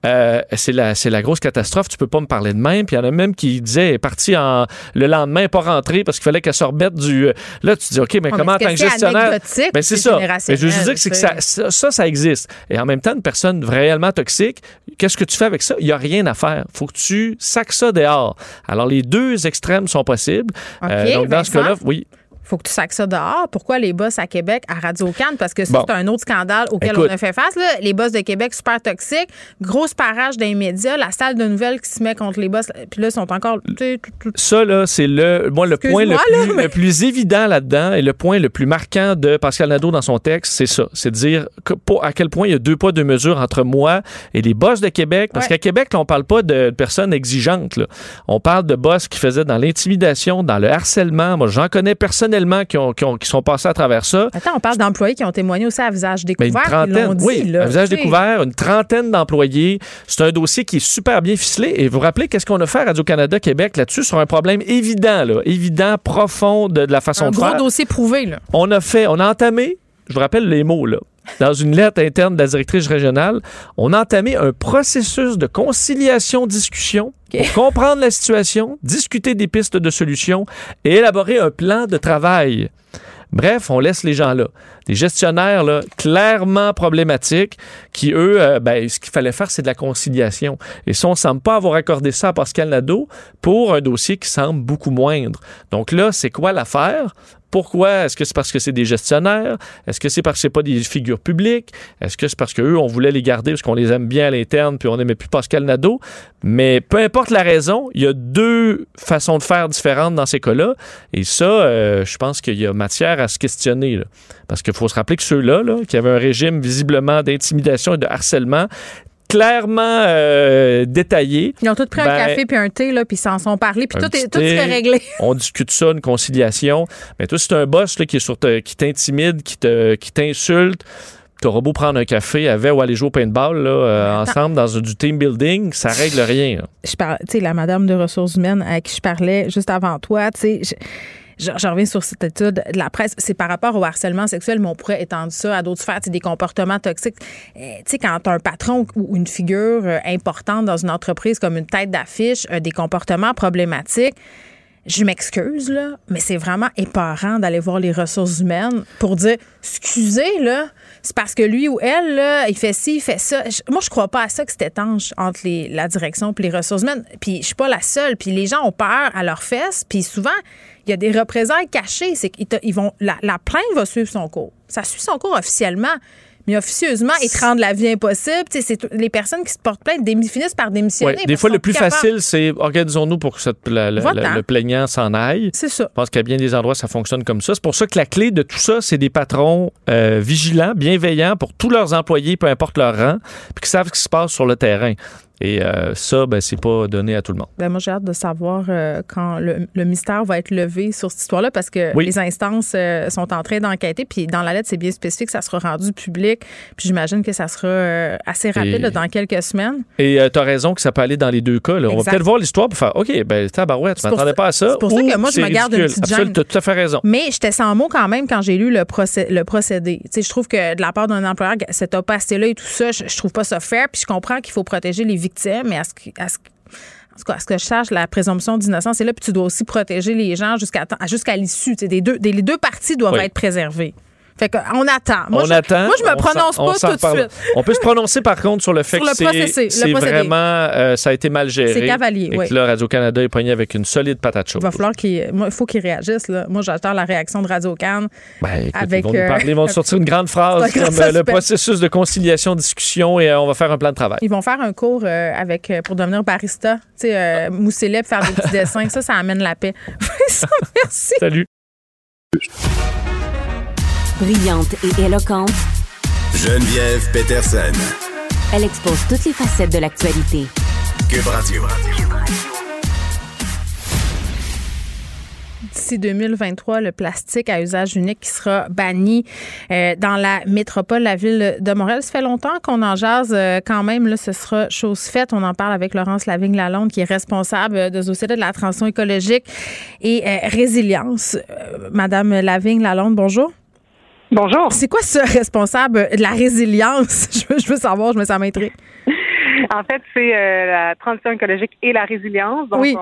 Euh, c'est la c'est la grosse catastrophe. Tu peux pas me parler de même. Puis il y en a même qui disaient elle est partie en le lendemain, pas rentrée parce qu'il fallait qu'elle se remette du. euh, Là, tu dis ok, mais comment en mais tant que gestionnaire? anecdotique Ben c'est ça. Mais je veux juste dire que c'est que ça, ça, ça, existe. Et en même temps, une personne réellement toxique, qu'est-ce que tu fais avec ça? Il y a rien à faire. Faut que tu sacs ça dehors. Alors les deux extrêmes sont possibles. Euh, donc dans ce cas-là, oui. Faut que tu sacs ça dehors. Pourquoi les boss à Québec à Radio Cannes? Parce que ça, Bon. c'est un autre scandale auquel Écoute. on a fait face. Là. Les boss de Québec, super toxiques. Grosse parage des médias. La salle de nouvelles qui se met contre les boss. Puis là, ils sont encore. Ça, là, c'est le, moi, le point le plus, là, mais- le plus évident là-dedans et le point le plus marquant de Pascal Nadeau dans son texte, c'est ça. C'est de dire que- à quel point il y a deux poids, deux mesures entre moi et les boss de Québec. Parce Ouais. qu'à Québec, là, on parle pas de personnes exigeantes. là. On parle de boss qui faisaient dans l'intimidation, dans le harcèlement. Moi, j'en connais personnellement qui, ont, qui, ont- qui sont passés à travers ça. Attends, on parle d'employés qui ont témoigné aussi à visage Mais une découvert. l'ont trentaine, dit, oui, là, un visage découvert, une trentaine d'employés. C'est un dossier qui est super bien ficelé. Et vous vous rappelez qu'est-ce qu'on a fait à Radio-Canada Québec là-dessus sur un problème évident, là, évident, profond de, de la façon Un de gros faire? dossier prouvé, là. On a fait, on a entamé, je vous rappelle les mots, là, dans une lettre interne de la directrice régionale, on a entamé un processus de conciliation-discussion pour comprendre la situation, discuter des pistes de solutions et élaborer un plan de travail. Bref, on laisse les gens là. Des gestionnaires là, clairement problématiques qui, eux, euh, ben, ce qu'il fallait faire, c'est de la conciliation. Et ça, on ne semble pas avoir accordé ça à Pascal Nadeau pour un dossier qui semble beaucoup moindre. Donc là, c'est quoi l'affaire? Pourquoi? Est-ce que c'est parce que c'est des gestionnaires? Est-ce que c'est parce que c'est pas des figures publiques? Est-ce que c'est parce qu'eux, on voulait les garder parce qu'on les aime bien à l'interne puis on n'aimait plus Pascal Nadeau? Mais peu importe la raison, il y a deux façons de faire différentes dans ces cas-là. Et ça, euh, je pense qu'il y a matière à se questionner. là. Parce qu'il faut se rappeler que ceux-là, là, qui avaient un régime visiblement d'intimidation et de harcèlement, clairement euh, détaillé, Ils ont tous pris Ben, un café puis un thé, là, puis ils s'en sont parlé, puis tout, est, tout thé. réglé. *laughs* on discute ça, une conciliation. Mais toi, si t'es un boss là, qui, est sur te- qui t'intimide, qui te- qui t'insulte, t'auras beau prendre un café avec ou aller jouer au paintball là, euh, ensemble dans du team building, ça règle rien. là. je parle, tu sais, la madame de ressources humaines à qui je parlais juste avant toi, tu sais, je, je- je reviens sur cette étude de la presse. C'est par rapport au harcèlement sexuel, mais on pourrait étendre ça à d'autres sphères, des comportements toxiques. Euh, tu sais, quand un patron ou une figure euh, importante dans une entreprise comme une tête d'affiche, des comportements problématiques, je m'excuse, là, mais c'est vraiment éparant d'aller voir les ressources humaines pour dire excusez, là, c'est parce que lui ou elle, là, il fait ci, il fait ça. moi, je crois pas à ça que c'est étanche entre les, la direction et les ressources humaines. Puis je suis pas la seule. Puis les gens ont peur à leurs fesses. Puis souvent, il y a des représailles cachées. C'est qu'ils vont, la, la plainte va suivre son cours. Ça suit son cours officiellement. Mais officieusement, ils te rendent la vie impossible. C'est les personnes qui se portent plainte finissent par démissionner. des fois, le plus facile, c'est organisons-nous pour que le plaignant s'en aille. C'est ça. Je pense qu'à bien des endroits, ça fonctionne comme ça. C'est pour ça que la clé de tout ça, c'est des patrons euh, vigilants, bienveillants pour tous leurs employés, peu importe leur rang, puis qui savent ce qui se passe sur le terrain. Et euh, ça, ben, c'est pas donné à tout le monde. Ben, moi, j'ai hâte de savoir euh, quand le, mystère va être levé sur cette histoire-là parce que les instances euh, sont en train d'enquêter. Puis dans la lettre, c'est bien spécifique, ça sera rendu public. Puis j'imagine que ça sera assez rapide dans quelques semaines. Et tu as raison que ça peut aller dans les deux cas. On va peut-être voir l'histoire pour faire OK, ben, tabarouette, tu m'attendais pas à ça. C'est pour ça que moi, je me garde une petite gêne. Tu as tout à fait raison. Mais j'étais sans mots quand même quand j'ai lu le, procès, le procédé. sais, je trouve que de la part d'un employeur, cette opacité-là et tout ça, je, je trouve pas ça fair. Puis je comprends qu'il faut protéger les mais à ce à ce, ce que je sache, la présomption d'innocence est là, puis tu dois aussi protéger les gens jusqu'à jusqu'à l'issue. Des deux, des, les deux parties doivent être préservées. Fait qu'on attend. Moi, on je, attend. Moi, je me prononce pas tout de suite. On peut se prononcer, par contre, sur le fait que c'est vraiment, euh, ça a été mal géré. C'est cavalier, et oui. que là, Radio-Canada est pogné avec une solide patate chaude. Il va falloir qu'il faut qu'il réagisse. Là. Moi, j'attends la réaction de Radio-Can. Ben, avec, ils vont nous parler, ils vont sortir une grande phrase *laughs* comme euh, le processus de conciliation, discussion et euh, on va faire un plan de travail. Ils vont faire un cours avec pour devenir barista, tu sais, faire des petits *laughs* dessins. Ça, ça amène la paix. *laughs* merci. Salut. Brillante et éloquente, Geneviève Peterson. Elle expose toutes les facettes de l'actualité. Cube Radio. D'ici 2023, le plastique à usage unique qui sera banni euh, dans la métropole, la ville de Montréal. Ça fait longtemps qu'on en jase euh, quand même. Là, ce sera chose faite. On en parle avec Laurence Lavigne-Lalonde, qui est responsable de Société de la transition écologique et euh, résilience. Madame Lavigne-Lalonde, bonjour. Bonjour. C'est quoi ce *laughs* responsable de la résilience? *laughs* Je veux, je veux savoir, je me sens m'intrigue. En fait, c'est euh, la transition écologique et la résilience. Donc, oui.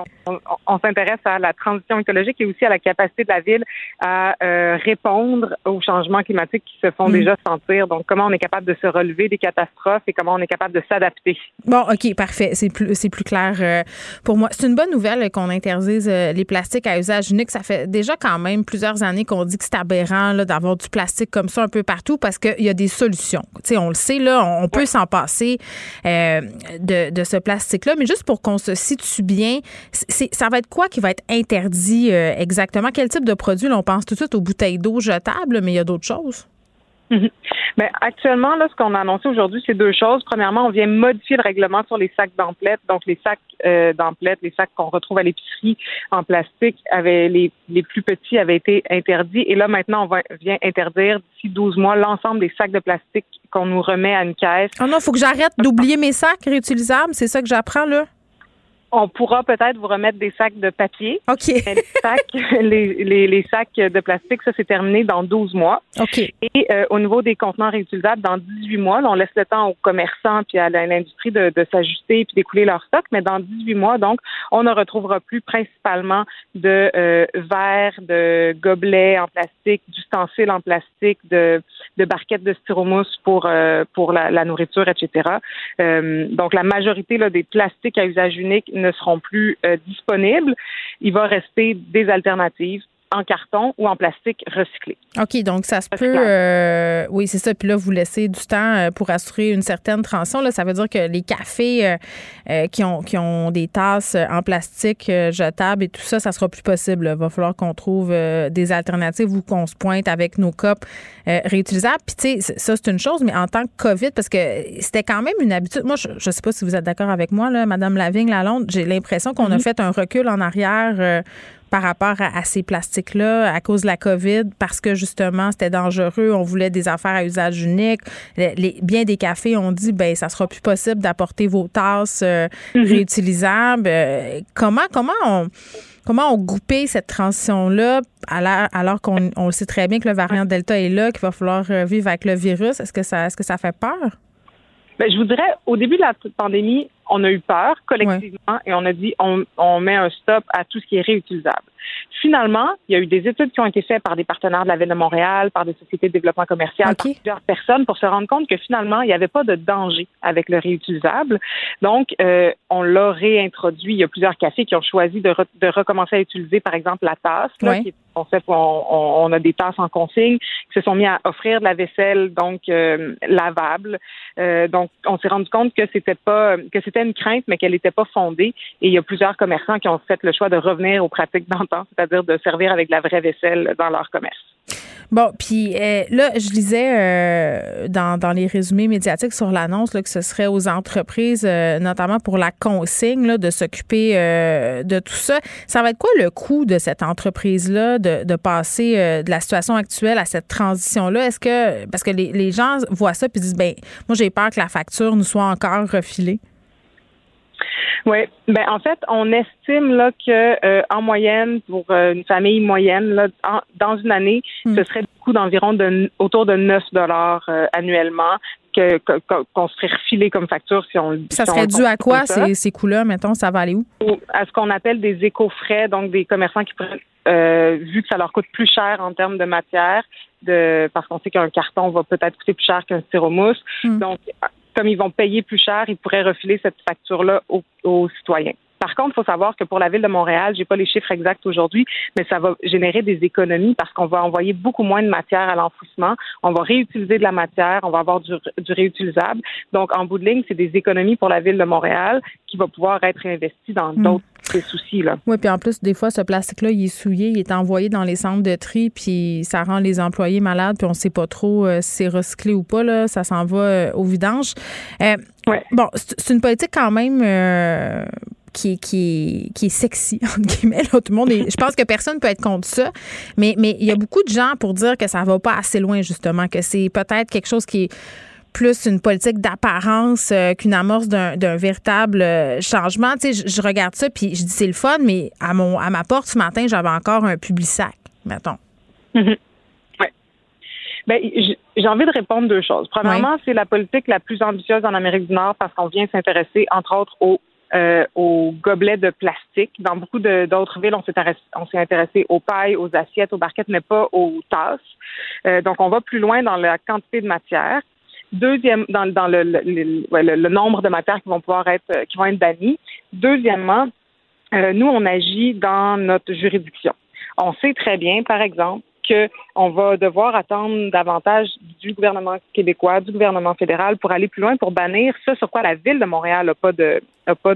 on, s'intéresse à la transition écologique et aussi à la capacité de la ville à euh, répondre aux changements climatiques qui se font mm. déjà sentir. Donc, comment on est capable de se relever des catastrophes et comment on est capable de s'adapter. Bon, OK, parfait. C'est plus, c'est plus clair euh, pour moi. C'est une bonne nouvelle qu'on interdise les plastiques à usage unique. Ça fait déjà quand même plusieurs années qu'on dit que c'est aberrant là, d'avoir du plastique comme ça un peu partout parce qu'il y a des solutions. Tu sais, on le sait, là, on peut s'en passer de, ce plastique-là. Mais juste pour qu'on se situe bien, ça va être quoi qui va être interdit euh, exactement? Quel type de produit? on pense tout de suite aux bouteilles d'eau jetables, mais il y a d'autres choses. Mhm. Ben, actuellement, là, ce qu'on a annoncé aujourd'hui, c'est deux choses. Premièrement, on vient modifier le règlement sur les sacs d'emplettes. Donc, les sacs euh, d'emplettes, les sacs qu'on retrouve à l'épicerie en plastique, avaient, les, les plus petits avaient été interdits. Et là, maintenant, on vient interdire d'ici 12 mois l'ensemble des sacs de plastique qu'on nous remet à une caisse. Oh non, il faut que j'arrête d'oublier mes sacs réutilisables. C'est ça que j'apprends, là? On pourra peut-être vous remettre des sacs de papier. OK. les, *laughs* sacs, les, les, sacs de plastique, ça, c'est terminé dans 12 mois. OK. Et euh, au niveau des contenants réutilisables, dans 18 mois, on laisse le temps aux commerçants puis à l'industrie de, de s'ajuster puis d'écouler leur stock, mais dans 18 mois, donc, on ne retrouvera plus principalement de euh, verres, de gobelets en plastique, d'ustensiles en plastique, de, de barquettes de styromousse pour, euh, pour la, la, nourriture, etc. Euh, donc, la majorité là, des plastiques à usage unique ne seront plus euh, disponibles. Il va rester des alternatives en carton ou en plastique recyclé. OK, donc ça se peut. Euh, oui, c'est ça. Puis là, vous laissez du temps euh, pour assurer une certaine transition. Là, ça veut dire que les cafés qui, ont, qui ont des tasses en plastique jetables et tout ça, ça sera plus possible. Il va falloir qu'on trouve des alternatives ou qu'on se pointe avec nos copes réutilisables. Puis, tu sais, ça, c'est une chose, mais en tant que COVID, parce que c'était quand même une habitude. Moi, je ne sais pas si vous êtes d'accord avec moi, là, Madame Lavigne, Lalonde, j'ai l'impression qu'on a mm-hmm. fait un recul en arrière par rapport à, ces plastiques-là à cause de la COVID, parce que justement, c'était dangereux. On voulait des affaires à usage unique. Les, bien des cafés ont dit, ben ça sera plus possible d'apporter vos tasses euh, mm-hmm. réutilisables. Euh, comment, comment on comment on cette transition-là alors, alors qu'on on sait très bien que le variant Delta est là, qu'il va falloir euh, vivre avec le virus? Est-ce que ça, est-ce que ça fait peur? Ben, je vous dirais, au début de la pandémie, on a eu peur collectivement et on a dit on, on met un stop à tout ce qui est réutilisable. Finalement, il y a eu des études qui ont été faites par des partenaires de la Ville de Montréal, par des sociétés de développement commercial, par plusieurs personnes pour se rendre compte que finalement, il n'y avait pas de danger avec le réutilisable. Donc, euh, on l'a réintroduit. Il y a plusieurs cafés qui ont choisi de, de recommencer à utiliser, par exemple, la tasse, là, qui est concept où on, on, a des tasses en consigne, qui se sont mis à offrir de la vaisselle donc euh, lavable. Euh, donc, on s'est rendu compte que c'était pas que c'était une crainte, mais qu'elle n'était pas fondée. Et il y a plusieurs commerçants qui ont fait le choix de revenir aux pratiques d'antan, c'est-à-dire de servir avec de la vraie vaisselle dans leur commerce. Bon, puis euh, là, je lisais euh, dans, les résumés médiatiques sur l'annonce que ce serait aux entreprises, euh, notamment pour la consigne, de s'occuper de tout ça. Ça va être quoi le coût de cette entreprise-là de, de passer de la situation actuelle à cette transition-là? Est-ce que, parce que les, les gens voient ça puis disent, ben, moi, j'ai peur que la facture nous soit encore refilée? Oui, ben en fait, on estime là que euh, en moyenne pour euh, une famille moyenne là, dans une année, hmm. ce serait du coût d'environ de autour de 9 dollars euh, annuellement que qu'on serait refilé comme facture si on Ça serait dû à quoi ces, ces coûts-là, mettons, ça va aller où? À ce qu'on appelle des éco-frais, donc des commerçants qui prennent vu que ça leur coûte plus cher en termes de matière, de parce qu'on sait qu'un carton va peut-être coûter plus cher qu'un styromousse. Hmm. Donc comme ils vont payer plus cher, ils pourraient refiler cette facture-là aux, citoyens. Par contre, il faut savoir que pour la ville de Montréal, j'ai pas les chiffres exacts aujourd'hui, mais ça va générer des économies parce qu'on va envoyer beaucoup moins de matière à l'enfouissement. On va réutiliser de la matière, on va avoir du, réutilisable. Donc, en bout de ligne, c'est des économies pour la ville de Montréal qui va pouvoir être investi dans hmm. d'autres soucis. Là. Oui, puis en plus, des fois, ce plastique-là, il est souillé, il est envoyé dans les centres de tri, puis ça rend les employés malades, puis on ne sait pas trop euh, si c'est recyclé ou pas. Là, ça s'en va euh, au vidange. Euh, bon, c'est une politique quand même qui, qui, qui est sexy, *laughs* entre guillemets. tout le monde je pense que personne ne peut être contre ça. Mais, mais il y a beaucoup de gens pour dire que ça va pas assez loin, justement, que c'est peut-être quelque chose qui est plus une politique d'apparence euh, qu'une amorce d'un véritable euh, changement. Tu sais, je, regarde ça puis je dis c'est le fun, mais à mon à ma porte ce matin, j'avais encore un public sac, mettons. Mm-hmm. Ben, j'ai envie de répondre deux choses. Premièrement, c'est la politique la plus ambitieuse en Amérique du Nord parce qu'on vient s'intéresser, entre autres, aux euh, aux gobelets de plastique. Dans beaucoup d'autres villes, on s'est intéressé aux pailles, aux assiettes, aux barquettes, mais pas aux tasses. Euh, donc, on va plus loin dans la quantité de matière. Deuxième, dans, dans le, le, nombre de matières qui vont pouvoir être, euh, qui vont être bannies. Deuxièmement, euh, nous, on agit dans notre juridiction. On sait très bien, par exemple, qu'on va devoir attendre davantage du gouvernement québécois, du gouvernement fédéral pour aller plus loin, pour bannir ce sur quoi la ville de Montréal n'a pas de pas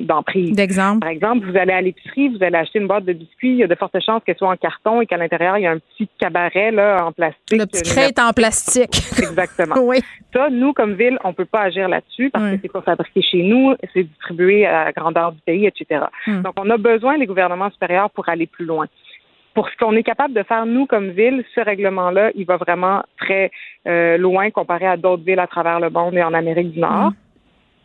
d'emprise. D'exemple. Par exemple, vous allez à l'épicerie, vous allez acheter une boîte de biscuits, il y a de fortes chances qu'elle soit en carton et qu'à l'intérieur, il y a un petit cabaret là, en plastique. Le petit crête en plastique. *laughs* Exactement. oui. Ça, nous, comme ville, on peut pas agir là-dessus parce que c'est pas fabriqué chez nous, c'est distribué à la grandeur du pays, etc. Hmm. Donc, on a besoin des gouvernements supérieurs pour aller plus loin pour ce qu'on est capable de faire, nous, comme ville, ce règlement-là, il va vraiment très euh, loin comparé à d'autres villes à travers le monde et en Amérique du Nord. Mm.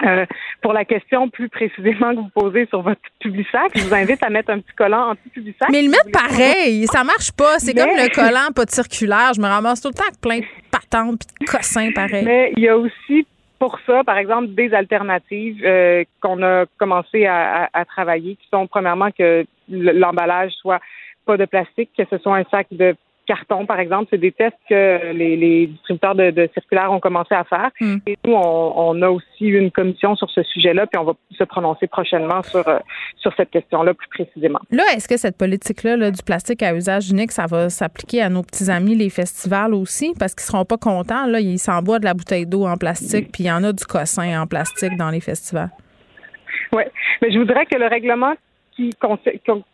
Euh, pour la question plus précisément que vous posez sur votre Publisac, je vous invite à mettre un petit collant anti-Publisac. Mais le mettre pareil, ça marche pas. C'est comme le collant pas de circulaire. Je me ramasse tout le temps avec plein de patentes et de cossins pareil. Mais il y a aussi pour ça, par exemple, des alternatives euh, qu'on a commencé à, à, travailler, qui sont premièrement que l'emballage soit pas de plastique, que ce soit un sac de carton, par exemple. C'est des tests que les, distributeurs de, circulaires ont commencé à faire. Hmm. Et nous, on, a aussi une commission sur ce sujet-là, puis on va se prononcer prochainement sur, euh, sur cette question-là plus précisément. Là, est-ce que cette politique-là du plastique à usage unique, ça va s'appliquer à nos petits amis, les festivals aussi? Parce qu'ils seront pas contents. Là, ils s'envoient de la bouteille d'eau en plastique, puis il y en a du cossin en plastique dans les festivals. Oui, mais je voudrais que le règlement qui,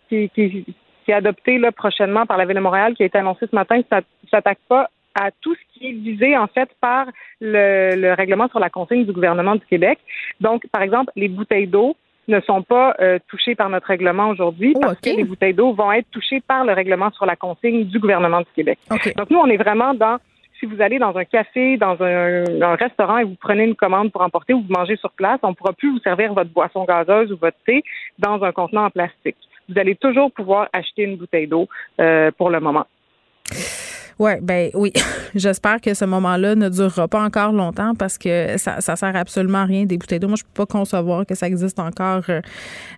qui, qui, qui est adopté là, prochainement par la Ville de Montréal, qui a été annoncé ce matin, ne s'attaque pas à tout ce qui est visé en fait par le, règlement sur la consigne du gouvernement du Québec. Donc, par exemple, les bouteilles d'eau ne sont pas euh, touchées par notre règlement aujourd'hui oh, parce que les bouteilles d'eau vont être touchées par le règlement sur la consigne du gouvernement du Québec. Donc, nous, on est vraiment dans si vous allez dans un café, dans un, un, restaurant et vous prenez une commande pour emporter ou vous mangez sur place, on ne pourra plus vous servir votre boisson gazeuse ou votre thé dans un contenant en plastique vous allez toujours pouvoir acheter une bouteille d'eau euh, pour le moment. Oui, ben oui. *laughs* J'espère que ce moment-là ne durera pas encore longtemps parce que ça, ça sert absolument à rien des bouteilles d'eau. Moi, je peux pas concevoir que ça existe encore euh,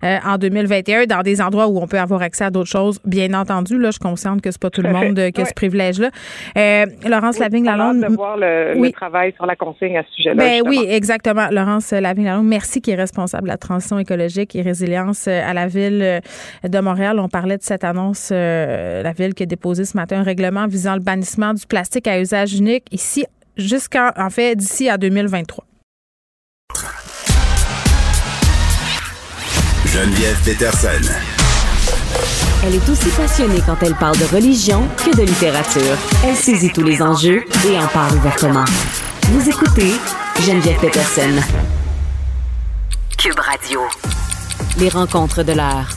euh, en 2021 dans des endroits où on peut avoir accès à d'autres choses. Bien entendu, là, je suis consciente que c'est pas tout le *laughs* monde qui a ce privilège-là. Euh, Laurence Lavigne-Lalonde. de voir le, travail sur la consigne à ce sujet-là. Ben oui, exactement. Laurence Lavigne-Lalonde, merci qui est responsable de la transition écologique et résilience à la ville de Montréal. On parlait de cette annonce, la ville qui a déposé ce matin un règlement visant le bannissement du plastique à usage unique ici jusqu'en en fait d'ici à 2023. Geneviève Peterson. Elle est aussi passionnée quand elle parle de religion que de littérature. Elle saisit tous les enjeux et en parle ouvertement. Vous écoutez Geneviève Peterson. Cube Radio. Les rencontres de l'heure.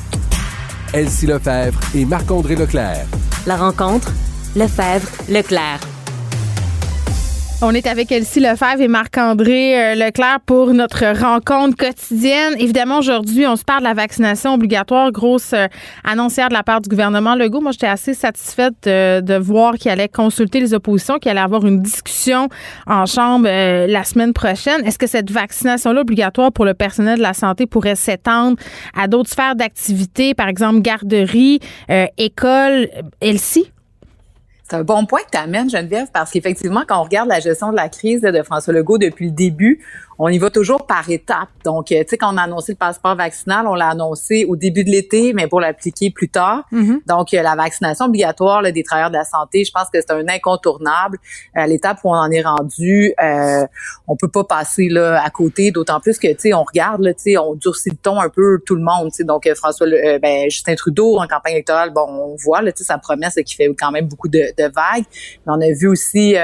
Elsie Lefebvre et Marc-André Leclerc. La rencontre, Lefebvre, Leclerc. On est avec Elsie Lefebvre et Marc-André euh, Leclerc pour notre rencontre quotidienne. Évidemment, aujourd'hui, on se parle de la vaccination obligatoire, grosse euh, annoncière de la part du gouvernement Legault. Moi, j'étais assez satisfaite de, voir qu'il allait consulter les oppositions, qu'il allait avoir une discussion en Chambre euh, la semaine prochaine. Est-ce que cette vaccination-là obligatoire pour le personnel de la santé pourrait s'étendre à d'autres sphères d'activité, par exemple garderie, école? Elsie? C'est un bon point que tu amènes, Geneviève, parce qu'effectivement, quand on regarde la gestion de la crise de François Legault depuis le début, on y va toujours par étapes. Donc, euh, tu sais, quand on a annoncé le passeport vaccinal, on l'a annoncé au début de l'été, mais pour l'appliquer plus tard. Mm-hmm. Donc, euh, la vaccination obligatoire là, des travailleurs de la santé, je pense que c'est un incontournable. À l'étape où on en est rendu, euh, on peut pas passer là à côté. D'autant plus que, tu sais, on regarde, tu sais, on durcit le ton un peu tout le monde. Tu sais, donc François, ben, Justin Trudeau en campagne électorale, bon, on voit là, tu sais, sa promesse qui fait quand même beaucoup de, de vagues. Mais on a vu aussi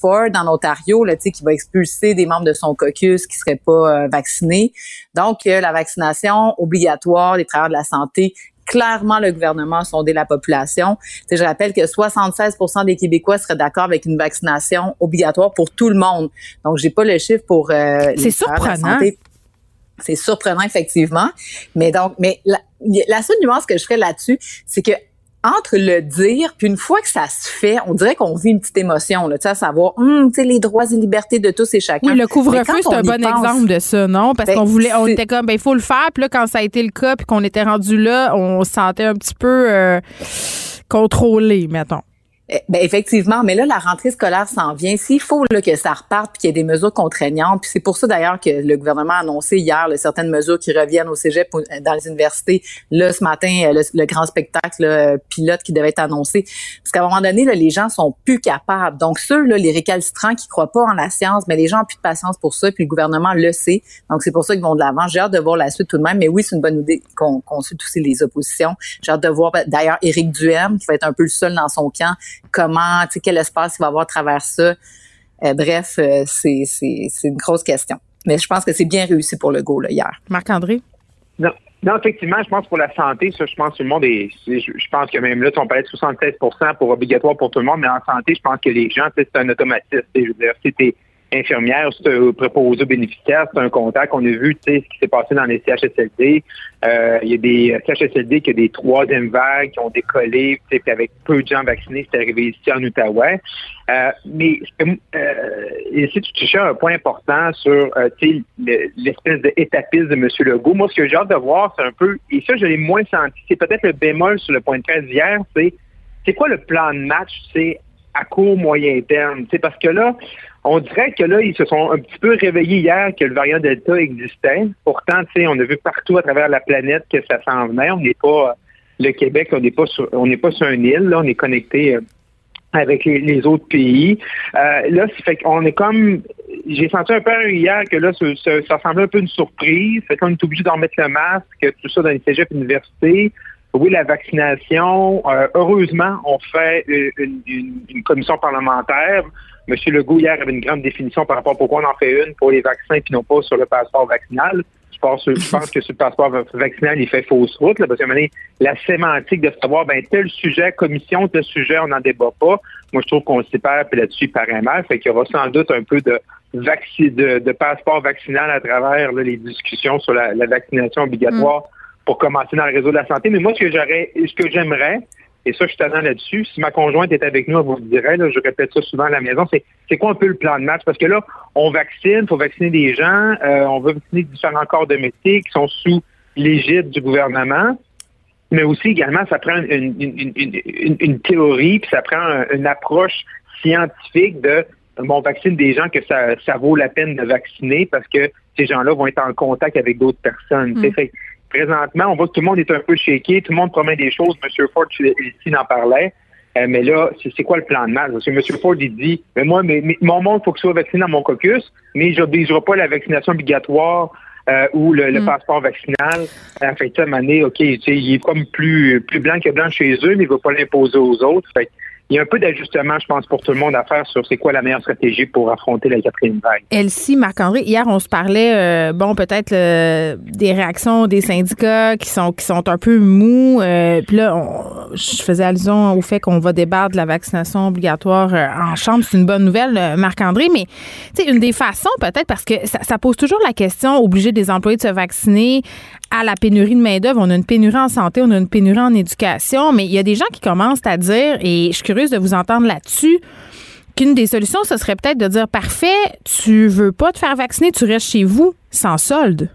Ford en Ontario, là, tu sais, qui va expulser des membres de son caucus qui seraient pas euh, vaccinés. Donc, euh, la vaccination obligatoire des travailleurs de la santé clairement le gouvernement a sondé la population. je rappelle que 76% des Québécois seraient d'accord avec une vaccination obligatoire pour tout le monde. Donc, j'ai pas le chiffre pour euh, C'est surprenant. C'est surprenant effectivement, mais donc, mais la, la seule nuance que je ferais là-dessus, c'est que entre le dire, puis une fois que ça se fait, on dirait qu'on vit une petite émotion, là, tu sais, à savoir, hum, tu sais, les droits et libertés de tous et chacun. Oui, le couvre-feu, c'est un bon exemple de ça, non? Parce ben, qu'on voulait, on était comme, ben, il faut le faire, puis là, quand ça a été le cas, puis qu'on était rendu là, on se sentait un petit peu euh, contrôlé, mettons. Eh, ben effectivement, mais là la rentrée scolaire s'en vient. S'il faut là, que ça reparte puis qu'il y ait des mesures contraignantes, puis c'est pour ça d'ailleurs que le gouvernement a annoncé hier certaines mesures qui reviennent au cégep euh, dans les universités. Là ce matin euh, le, grand spectacle euh, pilote qui devait être annoncé, parce qu'à un moment donné là, les gens sont plus capables. Donc ceux là les récalcitrants qui croient pas en la science, mais les gens ont plus de patience pour ça, puis le gouvernement le sait. Donc c'est pour ça qu'ils vont de l'avant. J'ai hâte de voir la suite tout de même, mais oui c'est une bonne idée qu'on consulte aussi les oppositions. J'ai hâte de voir ben, d'ailleurs Éric Duhem qui va être un peu le seul dans son camp comment, tu sais, quel espace il va avoir à travers ça. Euh, bref, euh, c'est, c'est, c'est une grosse question. Mais je pense que c'est bien réussi pour le go là, hier. Marc-André? Non. Non, effectivement, je pense pour la santé, ça, je pense que tout le monde est. Je, pense que même là, on parlait de 76% pour obligatoire pour tout le monde, mais en santé, je pense que les gens, c'est un automatisme. Je veux dire, c'était infirmière, c'est un préposé aux bénéficiaires, c'est un contact. On a vu ce qui s'est passé dans les CHSLD. Euh, il y a des CHSLD qui ont des troisième vagues qui ont décollé, puis avec peu de gens vaccinés, c'est arrivé ici en Outaouais. Euh, mais euh, ici, tu touchais un point important sur euh, l'espèce d'étapisme de M. Legault. Moi, ce que j'ai hâte de voir, c'est un peu, et ça, je l'ai moins senti, c'est peut-être le bémol sur le point de presse d'hier, c'est c'est quoi le plan de match, c'est à court, moyen terme. C'est parce que là, on dirait que là, ils se sont un petit peu réveillés hier que le variant Delta existait. Pourtant, on a vu partout à travers la planète que ça s'en venait. On n'est pas le Québec, on n'est pas sur, pas sur une île, on est connecté euh, avec les, autres pays. Euh, là, ça fait qu'on est comme j'ai senti un peu hier que là, ça, semblait un peu une surprise. Fait qu'on est obligé d'en mettre le masque, tout ça dans les cégep universités. Oui, la vaccination. Euh, heureusement, on fait une, commission parlementaire. Monsieur Legault, hier, avait une grande définition par rapport à pourquoi on en fait une pour les vaccins puis non pas sur le passeport vaccinal. Je pense, je *laughs* pense que sur le passeport vaccinal, il fait fausse route, là, parce que la sémantique de savoir, ben, tel sujet, commission, tel sujet, on n'en débat pas. Moi, je trouve qu'on se perd, puis là-dessus, il paraît mal. Fait qu'il y aura sans doute un peu de, de, de passeport vaccinal à travers les discussions sur la, vaccination obligatoire pour commencer dans le réseau de la santé. Mais moi, ce que j'aurais, ce que j'aimerais, et ça, je suis tenant là-dessus. Si ma conjointe est avec nous, elle vous le dirait, là, je répète ça souvent à la maison, c'est, c'est quoi un peu le plan de match? Parce que là, on vaccine, il faut vacciner des gens, euh, on veut vacciner différents corps de métier qui sont sous l'égide du gouvernement. Mais aussi également, ça prend une, une, une, une théorie, puis ça prend une approche scientifique de bon, on vaccine des gens que ça, ça vaut la peine de vacciner parce que ces gens-là vont être en contact avec d'autres personnes. Mm. Fait, présentement, on voit que tout le monde est un peu shaké, tout le monde promet des choses. M. Ford ici en parlait. Euh, mais là, c'est quoi le plan de match? Parce que M. Ford, il dit, mais moi, mais, mon monde, il faut qu'il soit vacciné dans mon caucus, mais je n'obligerai pas la vaccination obligatoire euh, ou le, mm. passeport vaccinal. En fait, à année, OK, il est comme plus, plus blanc que blanc chez eux, mais il ne va pas l'imposer aux autres. Fait il y a un peu d'ajustement, je pense, pour tout le monde à faire sur c'est quoi la meilleure stratégie pour affronter la quatrième vague. Elsie, Marc-André, hier, on se parlait, euh, bon, peut-être euh, des réactions des syndicats qui sont qui sont un peu mous. Euh, puis là, je faisais allusion au fait qu'on va débattre de la vaccination obligatoire en chambre. C'est une bonne nouvelle, Marc-André. Mais, tu sais, une des façons, peut-être, parce que ça, ça, pose toujours la question, obliger des employés de se vacciner à la pénurie de main-d'œuvre. On a une pénurie en santé, on a une pénurie en éducation, mais il y a des gens qui commencent à dire, et je suis curieuse de vous entendre là-dessus, qu'une des solutions, ce serait peut-être de dire parfait, tu veux pas te faire vacciner, tu restes chez vous sans solde.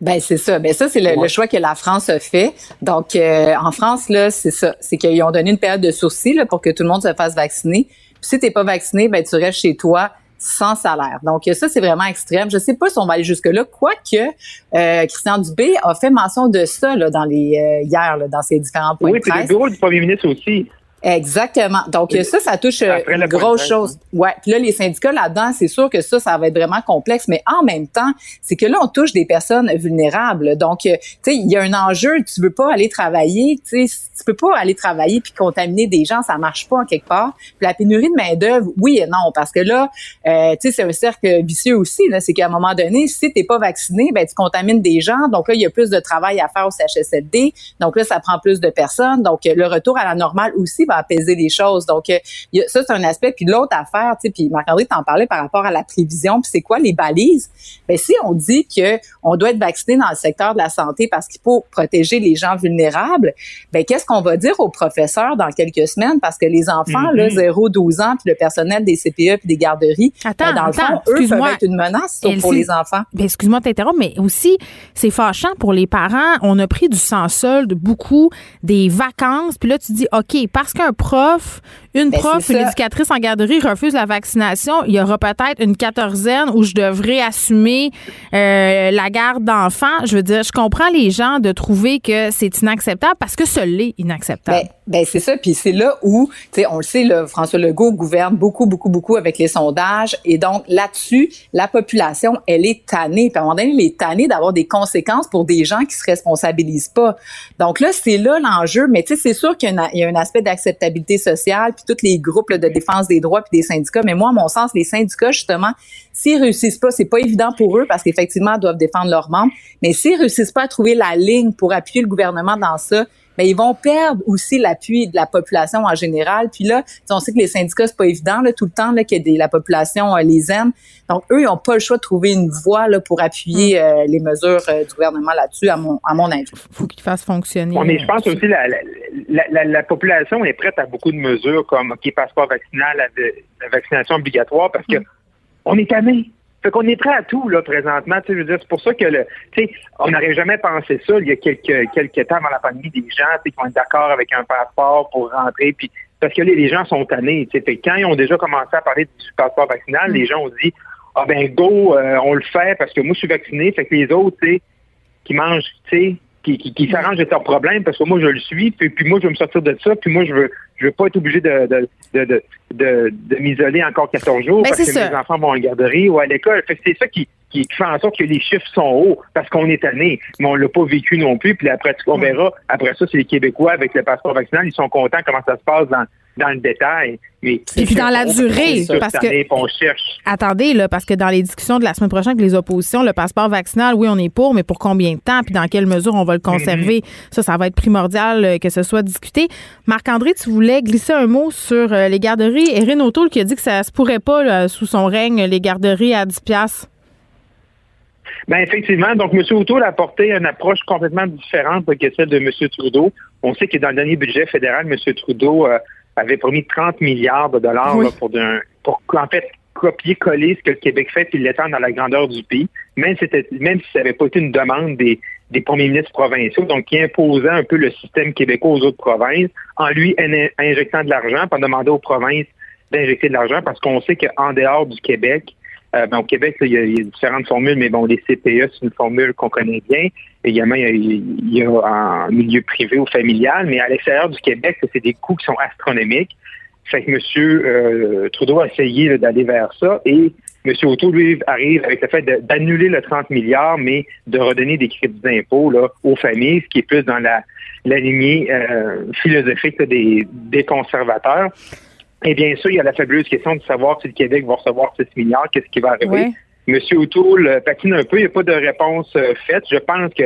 Ben c'est ça. Ben ça c'est le, choix que la France a fait. Donc euh, en France là, c'est ça, c'est qu'ils ont donné une période de sourcil là, pour que tout le monde se fasse vacciner. Puis si t'es pas vacciné, ben tu restes chez toi sans salaire. Donc ça, c'est vraiment extrême. Je sais pas si on va aller jusque-là, quoique euh, Christian Dubé a fait mention de ça là, dans les euh, hier là, dans ses différents points oui, de presse. Oui, le bureau du premier ministre aussi. Exactement. Donc ça, ça touche euh, une grosse chose. Ouais. Puis là, les syndicats là-dedans, c'est sûr que ça, ça va être vraiment complexe. Mais en même temps, c'est que là, on touche des personnes vulnérables. Donc, euh, tu sais, il y a un enjeu. Tu veux pas aller travailler. Tu sais, tu peux pas aller travailler puis contaminer des gens. Ça marche pas en quelque part. Puis la pénurie de main d'œuvre, oui et non, parce que là, euh, tu sais, c'est un cercle vicieux aussi. C'est qu'à un moment donné, si t'es pas vacciné, ben tu contamines des gens. Donc là, il y a plus de travail à faire au CHSLD. Donc là, ça prend plus de personnes. Donc le retour à la normale aussi va apaiser les choses. Donc, euh, ça, c'est un aspect. Puis l'autre affaire, tu sais, puis Marc-André t'en parlait par rapport à la prévision, puis c'est quoi les balises? Bien, si on dit que on doit être vacciné dans le secteur de la santé parce qu'il faut protéger les gens vulnérables, ben qu'est-ce qu'on va dire aux professeurs dans quelques semaines? Parce que les enfants, là, 0-12 mm-hmm. ans, puis le personnel des CPE puis des garderies, ben, attends, dans le fond, eux peuvent être une menace pour les enfants. Ben, excuse-moi de t'interrompre, mais aussi, c'est fâchant pour les parents. On a pris du sans-solde, beaucoup, des vacances, puis là, tu dis, OK, parce que un prof, une ben, prof, une éducatrice en garderie refuse la vaccination, il y aura peut-être une quatorzaine où je devrais assumer euh, la garde d'enfants. Je veux dire, je comprends les gens de trouver que c'est inacceptable parce que ce l'est inacceptable. Ben, ben c'est ça, puis c'est là où, tu sais, on le sait, là, François Legault gouverne beaucoup, beaucoup, beaucoup avec les sondages, et donc là-dessus, la population, elle est tannée. Puis à un moment donné, elle est tannée d'avoir des conséquences pour des gens qui se responsabilisent pas. Donc là, c'est là l'enjeu, mais tu sais, c'est sûr qu'il y, a un aspect d'acceptabilité sociale, puis tous les groupes de défense des droits puis des syndicats. Mais moi, à mon sens, les syndicats, justement, s'ils réussissent pas, c'est pas évident pour eux parce qu'effectivement, ils doivent défendre leurs membres, mais s'ils réussissent pas à trouver la ligne pour appuyer le gouvernement dans ça, mais ils vont perdre aussi l'appui de la population en général. Puis là, on sait que les syndicats, c'est pas évident là, tout le temps là, que des, la population euh, les aime. Donc, eux, ils n'ont pas le choix de trouver une voie là, pour appuyer mm. euh, les mesures euh, du gouvernement là-dessus, à mon, à mon avis. faut qu'ils fassent fonctionner. mais je pense aussi la, la, la, la, population est prête à beaucoup de mesures comme OK, passeport vaccinal, la, vaccination obligatoire, parce que mm. on est tanné. Fait qu'on est prêt à tout, là, présentement. Tu c'est pour ça que, tu sais, on n'aurait jamais pensé ça il y a quelques, quelques temps dans la pandémie, des gens, qui vont être d'accord avec un passeport pour rentrer, puis parce que les, gens sont tannés, tu sais. Quand ils ont déjà commencé à parler du passeport vaccinal, les gens ont dit, ah ben, go, euh, on le fait parce que moi, je suis vacciné, fait que les autres, tu sais, qui mangent, tu sais, qui, qui, qui s'arrangent de leurs problèmes parce que moi, je le suis, puis, puis moi, je veux me sortir de ça, puis moi, je veux, je veux pas être obligé de, de, de, de, de m'isoler encore 14 jours ben, parce que mes enfants vont en garderie ou à l'école. C'est ça qui, qui fait en sorte que les chiffres sont hauts parce qu'on est tanné, mais on l'a pas vécu non plus. Puis après, on verra. Après ça, c'est les Québécois avec le passeport vaccinal, ils sont contents comment ça se passe dans, dans le détail. Mais et puis dans la durée, parce que attendez là, parce que dans les discussions de la semaine prochaine avec les oppositions, le passeport vaccinal, oui, on est pour, mais pour combien de temps, puis dans quelle mesure on va le conserver, mm-hmm. ça, ça va être primordial euh, que ce soit discuté. Marc-André, tu voulais glisser un mot sur euh, les garderies. Erin O'Toole qui a dit que ça se pourrait pas sous son règne les garderies à 10 piastres. Ben effectivement, donc M. O'Toole a apporté une approche complètement différente que celle de M. Trudeau. On sait que dans le dernier budget fédéral, M. Trudeau euh, avait promis 30 milliards de dollars là, pour, d'un, pour en fait copier-coller ce que le Québec fait puis l'étendre dans la grandeur du pays, même, c'était, même si ça n'avait pas été une demande des, des premiers ministres provinciaux, donc qui imposait un peu le système québécois aux autres provinces, en lui in- injectant de l'argent, en demandant aux provinces d'injecter de l'argent, parce qu'on sait qu'en dehors du Québec, euh, ben, au Québec, il, y a, différentes formules, mais bon, les CPE, c'est une formule qu'on connaît bien. Également, il y, a, il milieu privé ou familial, mais à l'extérieur du Québec, c'est des coûts qui sont astronomiques. Fait que M. Euh, Trudeau a essayé d'aller vers ça et M. Auto, lui, arrive avec le fait d'annuler le 30 milliards, mais de redonner des crédits d'impôt aux familles, ce qui est plus dans la, lignée euh, philosophique des conservateurs. Et bien sûr, il y a la fabuleuse question de savoir si le Québec va recevoir 6 milliards, qu'est-ce qui va arriver. Ouais. Monsieur O'Toole euh, patine un peu, il n'y a pas de réponse euh, faite. Je pense que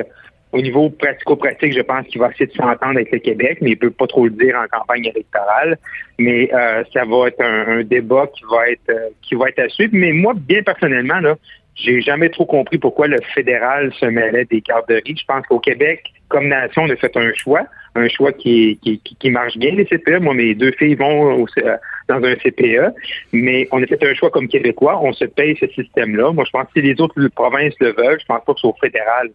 au niveau pratico-pratique, je pense qu'il va essayer de s'entendre avec le Québec, mais il peut pas trop le dire en campagne électorale. Mais euh, ça va être un, un débat qui va être euh, qui va être à suivre. Mais moi, bien personnellement, là, j'ai jamais trop compris pourquoi le fédéral se mêlait des garderies. Je pense qu'au Québec, comme nation, on a fait un choix, un choix qui, qui, qui- marche bien, les CPE. Moi, mes deux filles vont euh, dans un CPE, mais on a fait un choix comme Québécois. On se paye ce système-là. Moi, je pense que si les autres provinces le veulent, je pense pas que c'est au fédéral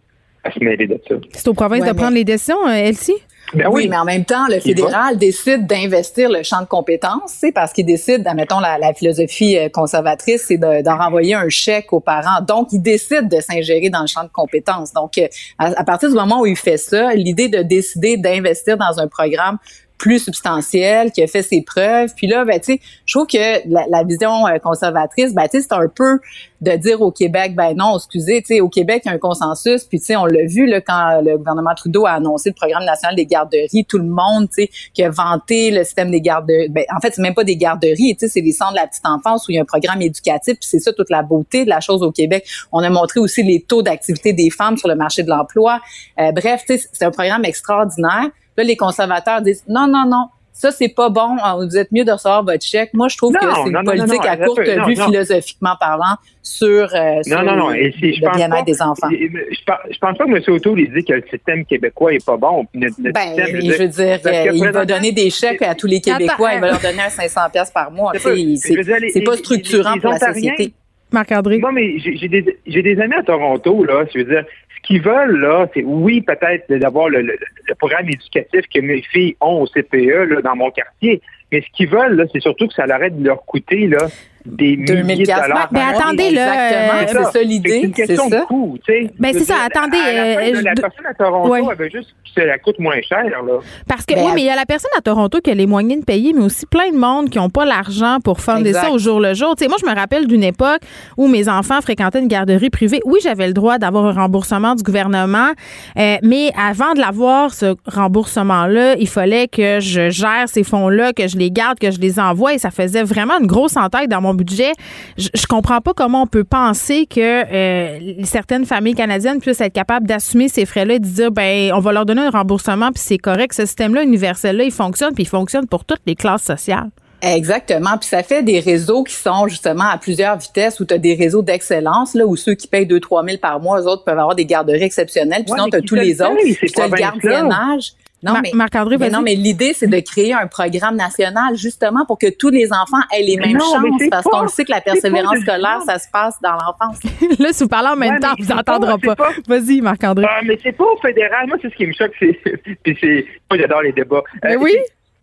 à se mêler de ça. C'est aux provinces Ouais, de prendre mais- les décisions, euh, Elsie? Ben oui, oui. mais en même temps, le fédéral décide d'investir le champ de compétences, c'est parce qu'il décide, admettons, la, la philosophie euh, conservatrice, c'est de- d'en renvoyer un chèque aux parents. Donc, il décide de s'ingérer dans le champ de compétences. Donc, euh, à, à partir du moment où il fait ça, l'idée de décider d'investir dans un programme plus substantiel, qui a fait ses preuves. Puis là, ben, tu sais, je trouve que la, la vision euh, conservatrice, ben, tu sais, c'est un peu de dire au Québec, ben non, excusez, tu sais, au Québec, il y a un consensus. Puis, tu sais, on l'a vu, là, quand le gouvernement Trudeau a annoncé le programme national des garderies, tout le monde, tu sais, qui a vanté le système des garderies. Ben, en fait, c'est même pas des garderies, tu sais, c'est des centres de la petite enfance où il y a un programme éducatif. Puis c'est ça toute la beauté de la chose au Québec. On a montré aussi les taux d'activité des femmes sur le marché de l'emploi. Euh, bref, tu sais, c'est un programme extraordinaire. Là, les conservateurs disent non, non, non. Ça, c'est pas bon. Ah, Vous êtes mieux de recevoir votre chèque. Moi, je trouve Non, que c'est une non, non, politique non, à courte vue, non. philosophiquement parlant, sur, euh, sur Non, non, non. Et si, je le bien-être des enfants. Je, pense- je pense pas que M. O'Toole dit que le système québécois est pas bon. Notre- notre Ben, système, je veux dire, euh, il va donner des chèques à tous les Québécois. Il va leur donner un 500 pièces par mois. C'est pas- structurant pour la société. Marc-André? Mais j'ai des, des amis à Toronto, là. Je veux dire, ce qu'ils veulent, là, c'est oui, peut-être d'avoir le, programme éducatif que mes filles ont au CPE, là, dans mon quartier. Mais ce qu'ils veulent, là, c'est surtout que ça aide de leur coûter, là, des 2000 milliers de dollars. Mais attendez, là, c'est ça l'idée. C'est une question de coût, tu sais. Ben, Je c'est ça, attendez, la euh, personne à Toronto, elle veut juste que ça coûte moins cher, là. Parce que oui, mais il y a la personne à Toronto qui a les moyens de payer, mais aussi plein de monde qui n'ont pas l'argent pour fonder ça au jour le jour. Tu sais, moi, je me rappelle d'une époque où mes enfants fréquentaient une garderie privée. Oui, j'avais le droit d'avoir un remboursement du gouvernement, euh, mais avant de l'avoir, ce remboursement-là, il fallait que je gère ces fonds-là, que je les garde, que je les envoie, et ça faisait vraiment une grosse entaille dans mon budget. Je, je comprends pas comment on peut penser que euh, certaines familles canadiennes puissent être capables d'assumer ces frais-là et de dire ben on va leur donner un remboursement puis c'est correct. Ce système-là universel-là, il fonctionne puis il fonctionne pour toutes les classes sociales. Exactement. Puis ça fait des réseaux qui sont justement à plusieurs vitesses où tu as des réseaux d'excellence, là, où ceux qui payent 2-3 000 par mois, eux autres peuvent avoir des garderies exceptionnelles. Puis Ouais, sinon, tu as tous les le autres. Puis tu as le gardiennage. Non, Mar- mais, Marc-André, mais non, mais l'idée, c'est de créer un programme national justement pour que tous les enfants aient les Mais mêmes non, mais chances parce qu'on le sait que la persévérance scolaire, ça se passe dans l'enfance. *laughs* là, si vous parlez en même Ouais, temps, mais vous n'entendrez pas- Vas-y, Marc-André. Ah, mais c'est pas au fédéral. Moi, c'est ce qui me choque. C'est, *laughs* puis c'est, moi, j'adore les débats. Mais Euh, oui.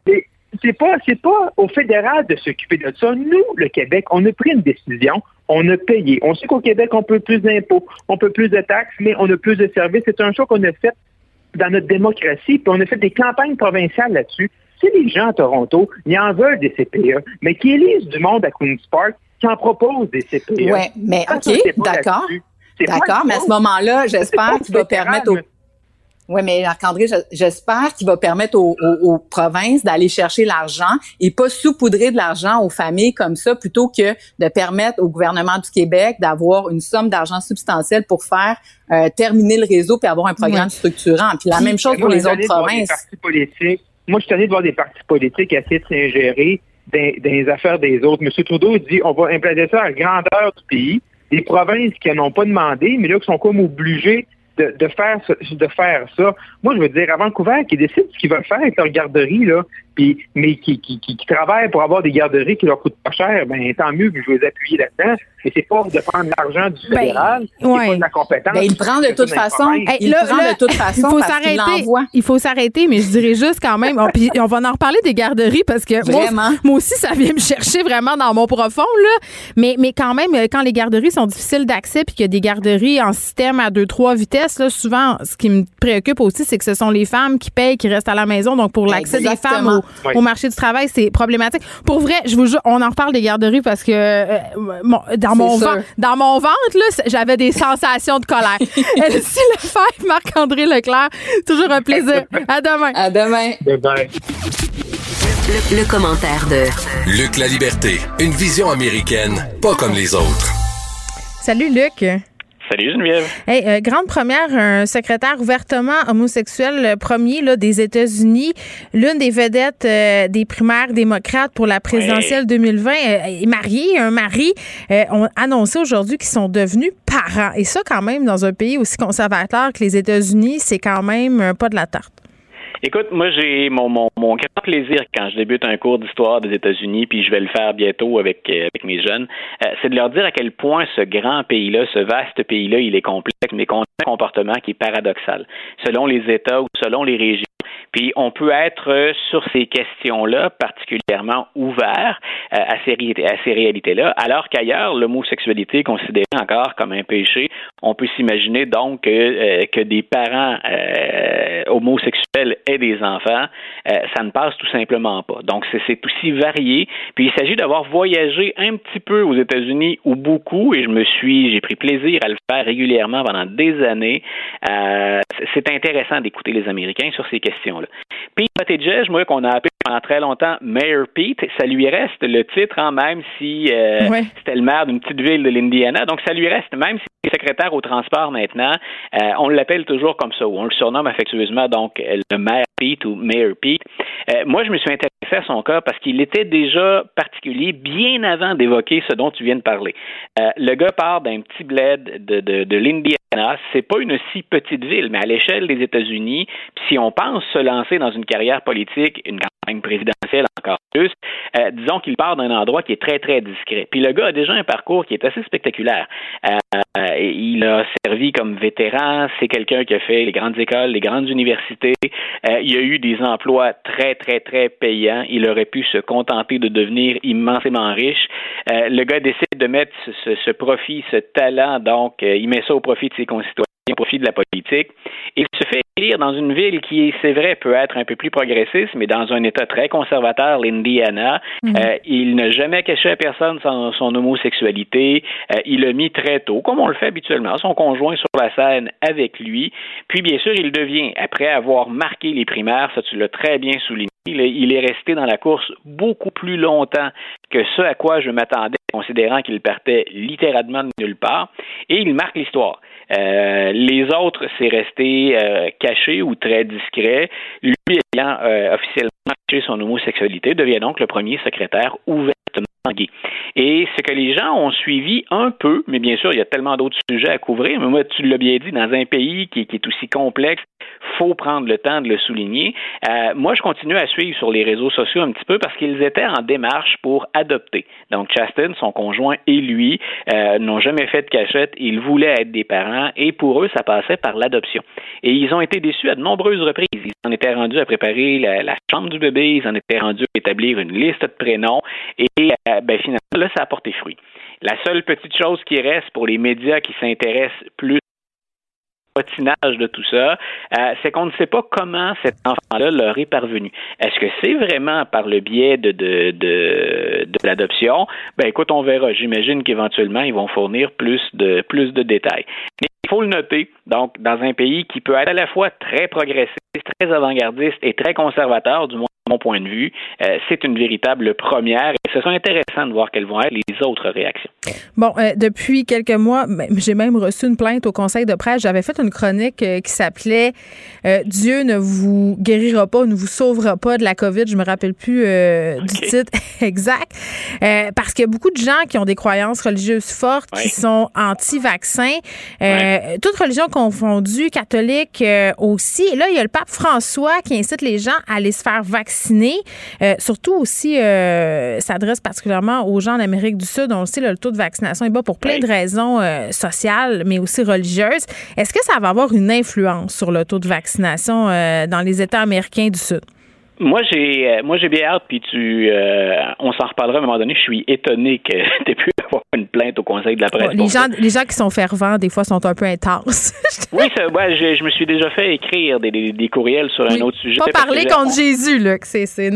c'est- C'est pas, c'est pas au fédéral de s'occuper de ça. Nous, le Québec, on a pris une décision. On a payé. On sait qu'au Québec, on peut plus d'impôts, on peut plus de taxes, mais on a plus de services. C'est un choix qu'on a fait dans notre démocratie, puis on a fait des campagnes provinciales là-dessus. Si les gens à Toronto, ils en veulent des CPE, mais qui élisent du monde à Queen's Park, qui en proposent des CPE. Ouais, mais OK, c'est d'accord. C'est D'accord, mais à ce moment-là, C'est j'espère qu'il va permettre aux Oui, mais Marc-André, je- j'espère qu'il va permettre aux, aux- aux provinces d'aller chercher l'argent et pas saupoudrer de l'argent aux familles comme ça, plutôt que de permettre au gouvernement du Québec d'avoir une somme d'argent substantielle pour faire euh, terminer le réseau puis avoir un programme Ouais. structurant. Puis la même chose pour les autres des provinces. politiques. Moi, je suis allé de voir des partis politiques essayer de s'ingérer dans, dans les affaires des autres. M. Trudeau dit on va implanter ça à la grandeur du pays. des provinces qui n'en ont pas demandé, mais là, qui sont comme obligées de, de, faire de faire ça. Moi, je veux dire, à Vancouver, qui décident ce qu'ils veulent faire avec leur garderie, là, puis, mais qui, qui, qui, travaillent pour avoir des garderies qui leur coûtent pas cher, ben tant mieux que je vais les appuyer là-dedans. Mais c'est pas de prendre l'argent du ben, fédéral, ben, ouais. pas de la compétence. Ben, il prend de toute façon. il là, prend de toute façon. Il faut s'arrêter. Il faut s'arrêter, mais je dirais juste quand même. On, puis on va en reparler des garderies parce que moi, moi, aussi, ça vient me chercher vraiment dans mon profond là. Mais mais quand même, quand les garderies sont difficiles d'accès puis qu'il y a des garderies en système à deux trois vitesses, là, souvent, ce qui me préoccupe aussi, c'est que ce sont les femmes qui payent, qui restent à la maison. Donc pour l'accès des femmes au, au, marché du travail, c'est problématique. Pour vrai, je vous jure, on en reparle des garderies parce que euh, dans mon ventre, dans mon ventre là, j'avais des sensations de colère. *laughs* Elsie Lefebvre, Marc-André Leclerc, toujours un plaisir. À demain. À demain. Bye Le, le, commentaire de Luc La Liberté, une vision américaine, pas comme les autres. Salut Luc. Salut Geneviève. Hey, euh, grande première, un secrétaire ouvertement homosexuel premier là, des États-Unis, l'une des vedettes euh, des primaires démocrates pour la présidentielle 2020, euh, est marié, un mari, ont annoncé aujourd'hui qu'ils sont devenus parents. Et ça, quand même, dans un pays aussi conservateur que les États-Unis, c'est quand même pas de la tarte. Écoute, moi j'ai mon, mon, mon, grand plaisir quand je débute un cours d'histoire des États-Unis, puis je vais le faire bientôt avec, euh, avec mes jeunes, euh, c'est de leur dire à quel point ce grand pays-là, ce vaste pays-là, il est complexe, mais qu'on a un comportement qui est paradoxal. Selon les États ou selon les régions, puis on peut être euh, sur ces questions-là particulièrement ouvert euh, à ces, réalités-là, alors qu'ailleurs, l'homosexualité est considérée encore comme un péché. On peut s'imaginer donc que, euh, que des parents homosexuels aient des enfants, ça ne passe tout simplement pas. Donc c'est aussi varié. Puis il s'agit d'avoir voyagé un petit peu aux États-Unis ou beaucoup, et je me suis, j'ai pris plaisir à le faire régulièrement pendant des années. c'est intéressant d'écouter les Américains sur ces questions-là. Pete Buttigieg, moi, qu'on a appelé pendant très longtemps Mayor Pete, ça lui reste le titre, hein, même si euh, c'était le maire d'une petite ville de l'Indiana. Donc, ça lui reste, même si il est secrétaire au transport maintenant, euh, on l'appelle toujours comme ça, ou on le surnomme affectueusement, donc, le maire Pete ou Mayor Pete. Euh, moi, je me suis intéressé à son cas parce qu'il était déjà particulier bien avant d'évoquer ce dont tu viens de parler. le gars part d'un petit bled de, de, de l'Indiana. C'est pas une si petite ville, mais à l'échelle des États-Unis, si on pense se lancer dans une carrière politique, une campagne présidentielle encore plus, euh, disons qu'il part d'un endroit qui est très, très discret. Puis le gars a déjà un parcours qui est assez spectaculaire. Euh, il a servi comme vétéran, c'est quelqu'un qui a fait les grandes écoles, les grandes universités. Euh, il a eu des emplois très, très, très payants. Il aurait pu se contenter de devenir immensément riche. le gars décide de mettre ce, ce profit, ce talent, donc il met ça au profit de ses concitoyens au profit de la politique. Il se fait élire dans une ville qui, c'est vrai, peut être un peu plus progressiste, mais dans un État très conservateur, l'Indiana. Mhm. Euh, il n'a jamais caché à personne son, homosexualité. Euh, il l'a mis très tôt, comme on le fait habituellement, son conjoint sur la scène avec lui. Puis, bien sûr, il devient, après avoir marqué les primaires, ça tu l'as très bien souligné, il est resté dans la course beaucoup plus longtemps que ce à quoi je m'attendais, considérant qu'il partait littéralement de nulle part, et il marque l'histoire. Euh, les autres, c'est resté euh, caché ou très discret. Lui ayant euh, officiellement caché son homosexualité, devient donc le premier secrétaire ouvertement. Et ce que les gens ont suivi un peu, mais bien sûr, il y a tellement d'autres sujets à couvrir, mais moi, tu l'as bien dit, dans un pays qui, est aussi complexe, faut prendre le temps de le souligner. Euh, moi, je continue à suivre sur les réseaux sociaux un petit peu parce qu'ils étaient en démarche pour adopter. Donc, Chastin, son conjoint et lui euh, n'ont jamais fait de cachette. Ils voulaient être des parents et pour eux, ça passait par l'adoption. Et ils ont été déçus à de nombreuses reprises. Ils en étaient rendus à préparer la, chambre du bébé, ils en étaient rendus à établir une liste de prénoms et euh, ben, finalement, là, ça a porté fruit. La seule petite chose qui reste pour les médias qui s'intéressent plus patinage de tout ça, euh, c'est qu'on ne sait pas comment cet enfant-là leur est parvenu. Est-ce que c'est vraiment par le biais de, l'adoption? Ben écoute, on verra. J'imagine qu'éventuellement, ils vont fournir plus de, plus de détails. Il faut le noter, donc, dans un pays qui peut être à la fois très progressiste, très avant-gardiste et très conservateur, du moins mon point de vue, euh, c'est une véritable première et ce sera intéressant de voir quelles vont être les autres réactions. Bon, euh, depuis quelques mois, j'ai même reçu une plainte au Conseil de presse. J'avais fait une chronique euh, qui s'appelait Dieu ne vous guérira pas, ne vous sauvera pas de la COVID. Je me rappelle plus du titre *laughs* exact. parce qu'il y a beaucoup de gens qui ont des croyances religieuses fortes, qui sont anti-vaccins, toutes religions confondues, catholiques aussi. Et là, il y a le pape François qui incite les gens à aller se faire vacciner. Surtout aussi, s'adresse particulièrement aux gens d'Amérique du Sud. On sait, le taux de vaccination est bas pour plein de raisons euh, sociales, mais aussi religieuses. Est-ce que ça va avoir une influence sur le taux de vaccination euh, dans les États américains du Sud? Moi, j'ai, euh, moi, j'ai bien hâte, puis tu, on s'en reparlera à un moment donné. Je suis étonné que *laughs* tu pu avoir une plainte au Conseil de la presse. les, gens, les gens qui sont fervents, des fois, sont un peu intenses. *laughs* oui, ça, je, me suis déjà fait écrire des, des, courriels sur un autre sujet. Pas parler contre Jésus, là, que c'est,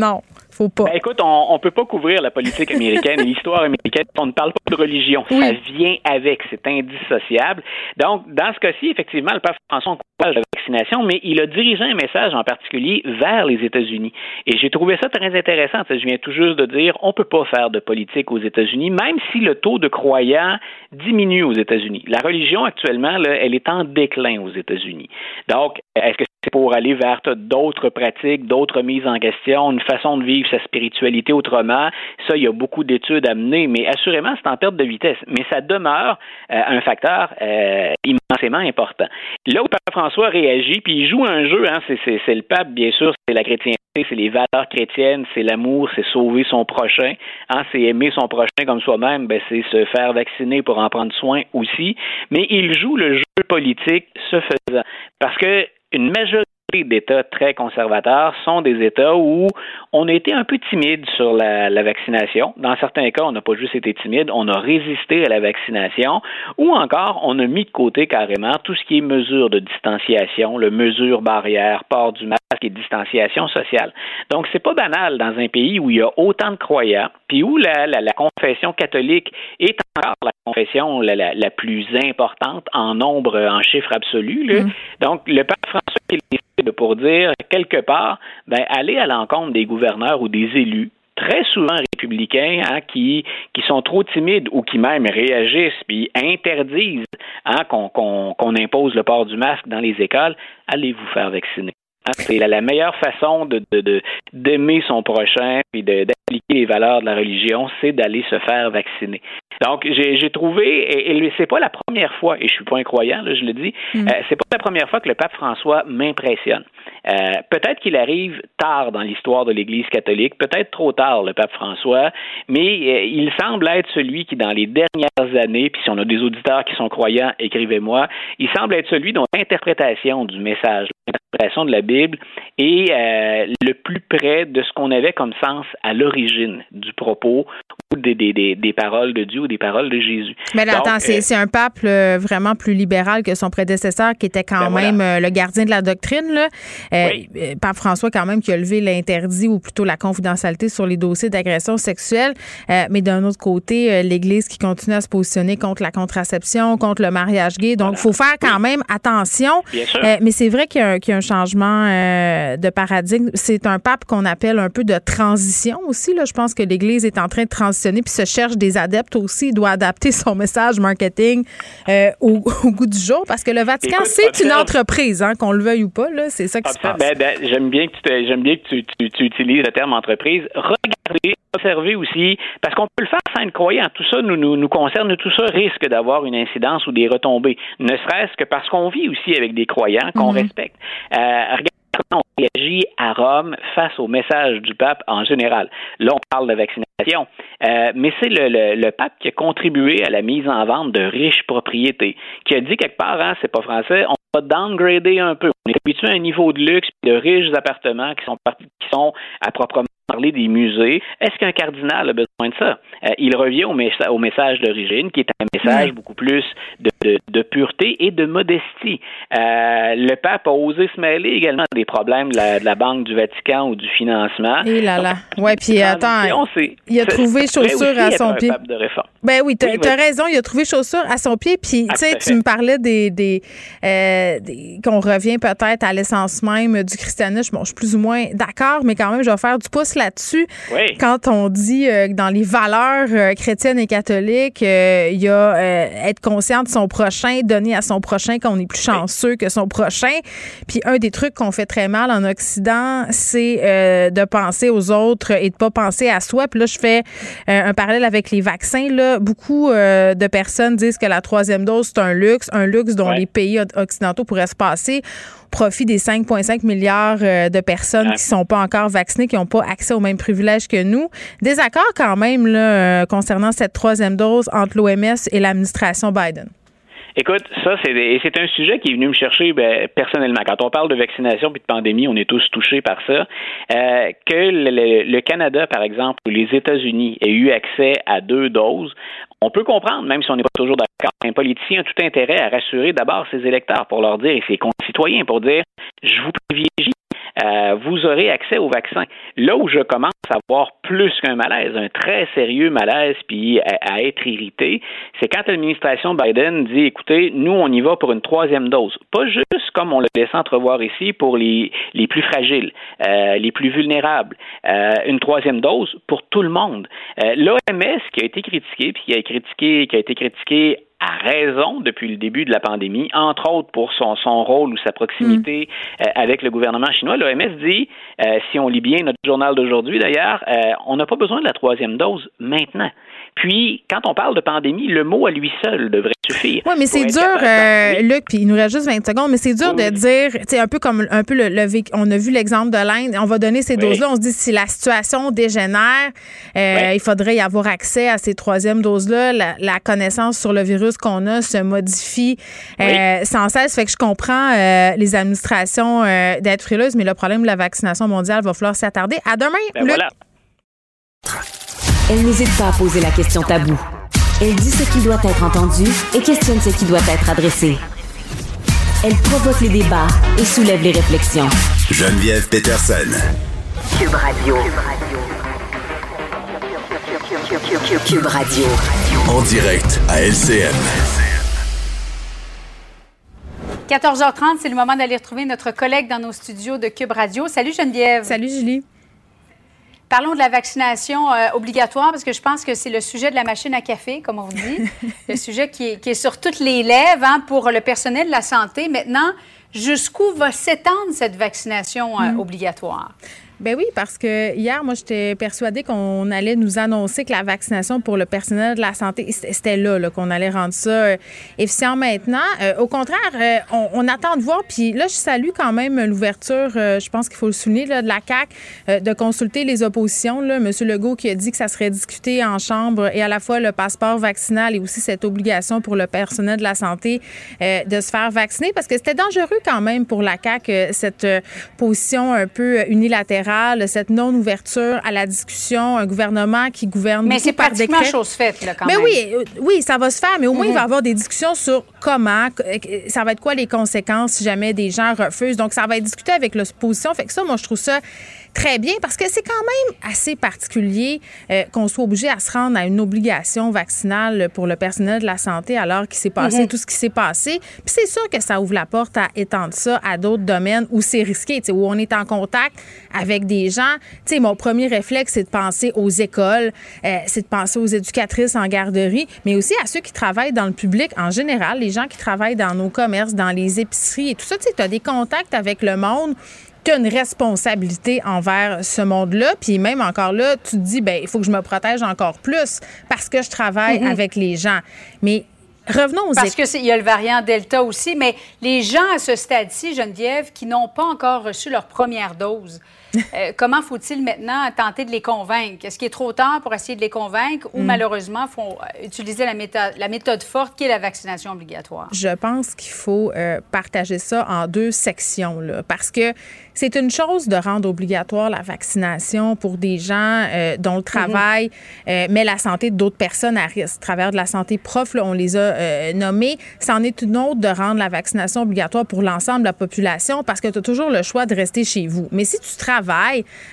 c'est non. Ben, écoute, on ne peut pas couvrir la politique américaine et l'histoire américaine. On ne parle pas de religion. Ça vient avec. C'est indissociable. Donc, dans ce cas-ci, effectivement, le pape François encourage la vaccination, mais il a dirigé un message en particulier vers les États-Unis. Et j'ai trouvé ça très intéressant. Je viens tout juste de dire, on ne peut pas faire de politique aux États-Unis, même si le taux de croyants diminue aux États-Unis. La religion, actuellement, là, elle est en déclin aux États-Unis. Donc, est-ce que c'est pour aller vers d'autres pratiques, d'autres mises en question, une façon de vivre sa spiritualité autrement. Ça, il y a beaucoup d'études à mener, mais assurément, c'est en perte de vitesse. Mais ça demeure euh, un facteur euh, immensément important. Là où Pape François réagit, puis il joue un jeu, hein, c'est le pape, bien sûr, c'est la chrétienté, c'est les valeurs chrétiennes, c'est l'amour, c'est sauver son prochain, hein, c'est aimer son prochain comme soi-même, ben, c'est se faire vacciner pour en prendre soin aussi. Mais il joue le jeu politique ce faisant. Parce que une majorité d'États très conservateurs sont des États où on a été un peu timide sur la, vaccination. Dans certains cas, on n'a pas juste été timide, on a résisté à la vaccination, ou encore on a mis de côté carrément tout ce qui est mesures de distanciation, le mesure barrière, port du masque et distanciation sociale. Donc, c'est pas banal dans un pays où il y a autant de croyants, puis où la, confession catholique est encore la confession la, plus importante en nombre, en chiffre absolu. Mm. Donc, le pape François qui pour dire, quelque part, ben, aller à l'encontre des gouverneurs ou des élus très souvent républicains hein, qui, sont trop timides ou qui même réagissent puis interdisent hein, qu'on impose le port du masque dans les écoles, allez vous faire vacciner. Hein, c'est la, meilleure façon de d'aimer son prochain et d'appliquer les valeurs de la religion, c'est d'aller se faire vacciner. Donc, j'ai trouvé, et, c'est pas la première fois, et je suis pas un croyant, là, je le dis, mm. euh, c'est pas la première fois que le pape François m'impressionne. Euh, peut-être qu'il arrive tard dans l'histoire de l'Église catholique, peut-être trop tard, le pape François, mais euh, il semble être celui qui, dans les dernières années, puis si on a des auditeurs qui sont croyants, écrivez-moi, il semble être celui dont l'interprétation du message, l'interprétation de la Bible est le plus près de ce qu'on avait comme sens à l'origine du propos ou des, des, des, paroles de Dieu ou des paroles de Jésus. Mais là, attends, euh, c'est un pape vraiment plus libéral que son prédécesseur qui était quand ben même euh, le gardien de la doctrine. Là. Euh, pape François, quand même, qui a levé l'interdit ou plutôt la confidentialité sur les dossiers d'agression sexuelle. mais d'un autre côté, l'Église qui continue à se positionner contre la contraception, contre le mariage gay. Donc, il faut faire quand même attention. mais c'est vrai qu'il y, y, a un changement de paradigme. C'est un pape qu'on appelle un peu de transition aussi. Là. Je pense que l'Église est en train de transitionner puis se cherche des adeptes aussi. Il doit adapter son message marketing euh, au, *laughs* goût du jour parce que le Vatican, c'est une entreprise, hein, qu'on le veuille ou pas. C'est ça qui se passe. Ben, ben, j'aime bien que, tu, j'aime bien que tu, utilises le terme entreprise. Regardez, observez aussi, parce qu'on peut le faire sans être croyant. Tout ça nous, nous, concerne, tout ça risque d'avoir une incidence ou des retombées, ne serait-ce que parce qu'on vit aussi avec des croyants qu'on mm-hmm. respecte. Euh, on réagit à Rome face au message du pape en général. Là, on parle de vaccination, euh, mais c'est le, pape qui a contribué à la mise en vente de riches propriétés, qui a dit quelque part, hein, c'est pas français, on va downgrader un peu. On est habitué à un niveau de luxe, de riches appartements qui sont, qui sont à proprement parler des musées. Est-ce qu'un cardinal a besoin de ça? Euh, il revient au, au message d'origine, qui est un message beaucoup plus de, de, de, pureté et de modestie. Euh, le pape a osé se mêler également des problèmes de la, de la, Banque du Vatican ou du financement. Et là là. ouais, puis attends, il a trouvé *laughs* chaussure à son pied. Ben oui, tu as, oui, raison, il a trouvé chaussure à son pied. Puis, tu sais, tu me parlais des, des, euh, des qu'on revient peut-être à l'essence même du christianisme. Bon, je suis plus ou moins d'accord, mais quand même, je vais faire du pouce là-dessus. Oui. Quand on dit euh, que dans les valeurs euh, chrétiennes et catholiques, euh, il y a être conscient de son prochain, donner à son prochain qu'on est plus chanceux que son prochain. Puis, un des trucs qu'on fait très mal en Occident, c'est de penser aux autres et de pas penser à soi. Puis là, je fais un parallèle avec les vaccins. Là, beaucoup de personnes disent que la troisième dose, c'est un luxe, un luxe dont Ouais. les pays occidentaux pourraient se passer profit des 5,5 milliards euh, de personnes Ouais. qui sont pas encore vaccinées, qui n'ont pas accès aux mêmes privilèges que nous. Désaccord quand même là, euh, concernant cette troisième dose entre l'OMS et l'administration Biden. Écoute, ça, c'est un sujet qui est venu me chercher ben, personnellement. Quand on parle de vaccination puis de pandémie, on est tous touchés par ça. Euh, que le Canada, par exemple, ou les États-Unis aient eu accès à deux doses, on peut comprendre, même si on n'est pas toujours d'accord. Un politicien a tout intérêt à rassurer d'abord ses électeurs pour leur dire, et ses concitoyens, pour dire, je vous privilégie. Euh, vous aurez accès au vaccin. Là où je commence à avoir plus qu'un malaise, un très sérieux malaise, puis à, à être irrité, c'est quand l'administration Biden dit, écoutez, nous, on y va pour une troisième dose. Pas juste comme on le laisse entrevoir ici pour les, plus fragiles, euh, les plus vulnérables. Euh, une troisième dose pour tout le monde. Euh, L'OMS qui a été critiqué, puis qui a critiqué, qui a été critiqué à raison depuis le début de la pandémie, entre autres pour son, son rôle ou sa proximité euh, avec le gouvernement chinois. L'OMS dit, euh, si on lit bien notre journal d'aujourd'hui d'ailleurs, euh, on n'a pas besoin de la troisième dose maintenant. Puis, quand on parle de pandémie, le mot à lui seul devrait suffire. Oui, mais c'est dur. Luc, puis il nous reste juste 20 secondes, mais c'est dur Oui, de dire, tu sais, un peu comme un peu le, le on a vu l'exemple de l'Inde, on va donner ces Oui. doses-là, on se dit si la situation dégénère, il faudrait y avoir accès à ces troisièmes doses-là, la, la connaissance sur le virus qu'on a se modifie euh, sans cesse, fait que je comprends euh, les administrations euh, d'être frileuses, mais le problème de la vaccination mondiale va falloir s'attarder. À demain, Ben voilà. Elle n'hésite pas à poser la question taboue. Elle dit ce qui doit être entendu et questionne ce qui doit être adressé. Elle provoque les débats et soulève les réflexions. Geneviève Peterson. Cube Radio. Cube Radio. En direct à LCN. 14h30, c'est le moment d'aller retrouver notre collègue dans nos studios de Cube Radio. Salut Geneviève. Salut Julie. Parlons de la vaccination euh, obligatoire parce que je pense que c'est le sujet de la machine à café, comme on dit, *laughs* le sujet qui est, qui est sur toutes les lèvres hein, pour le personnel de la santé. Maintenant, jusqu'où va s'étendre cette vaccination euh, obligatoire? Ben oui, parce que hier, moi, j'étais persuadée qu'on allait nous annoncer que la vaccination pour le personnel de la santé, c'était là, là, qu'on allait rendre ça euh, efficient maintenant. Euh, au contraire, euh, on, attend de voir. Puis là, je salue quand même l'ouverture, je pense qu'il faut le souligner, là, de la CAQ, de consulter les oppositions. Là. Legault qui a dit que ça serait discuté en Chambre et à la fois le passeport vaccinal et aussi cette obligation pour le personnel de la santé de se faire vacciner parce que c'était dangereux quand même pour la CAQ, cette position un peu unilatérale, cette non-ouverture à la discussion, un gouvernement qui gouverne Mais c'est par pratiquement décret. chose faite, là, quand Mais même. oui, euh, oui, ça va se faire, mais au moins, il va y Mhm. avoir des discussions sur comment, euh, ça va être quoi les conséquences si jamais des gens refusent. Donc, ça va être discuté avec l'opposition. Fait que ça, moi, je trouve ça très bien parce que c'est quand même assez particulier euh, qu'on soit obligé à se rendre à une obligation vaccinale pour le personnel de la santé alors qu'il s'est passé Mhm. tout ce qui s'est passé. Puis c'est sûr que ça ouvre la porte à étendre ça à d'autres domaines où c'est risqué, où on est en contact avec des gens. Tu sais, mon premier réflexe, c'est de penser aux écoles, euh, c'est de penser aux éducatrices en garderie, mais aussi à ceux qui travaillent dans le public en général, les gens qui travaillent dans nos commerces, dans les épiceries et tout ça. Tu as des contacts avec le monde tu as une responsabilité envers ce monde-là. Puis même encore là, tu te dis, ben il faut que je me protège encore plus parce que je travaille Mhm. avec les gens. Mais revenons aux Parce qu'il y a le variant Delta aussi, mais les gens à ce stade-ci, Geneviève, qui n'ont pas encore reçu leur première dose, euh, comment faut-il maintenant tenter de les convaincre? Est-ce qu'il est trop tard pour essayer de les convaincre ou Mm. malheureusement, il faut euh, utiliser la méthode, la méthode forte qui est la vaccination obligatoire? Je pense qu'il faut euh, partager ça en deux sections, là, parce que c'est une chose de rendre obligatoire la vaccination pour des gens euh, dont le travail euh, met la santé d'autres personnes à risque. Travers de la santé prof, là, on les a nommés. C'en est une autre de rendre la vaccination obligatoire pour l'ensemble de la population parce que tu as toujours le choix de rester chez vous. Mais si tu travailles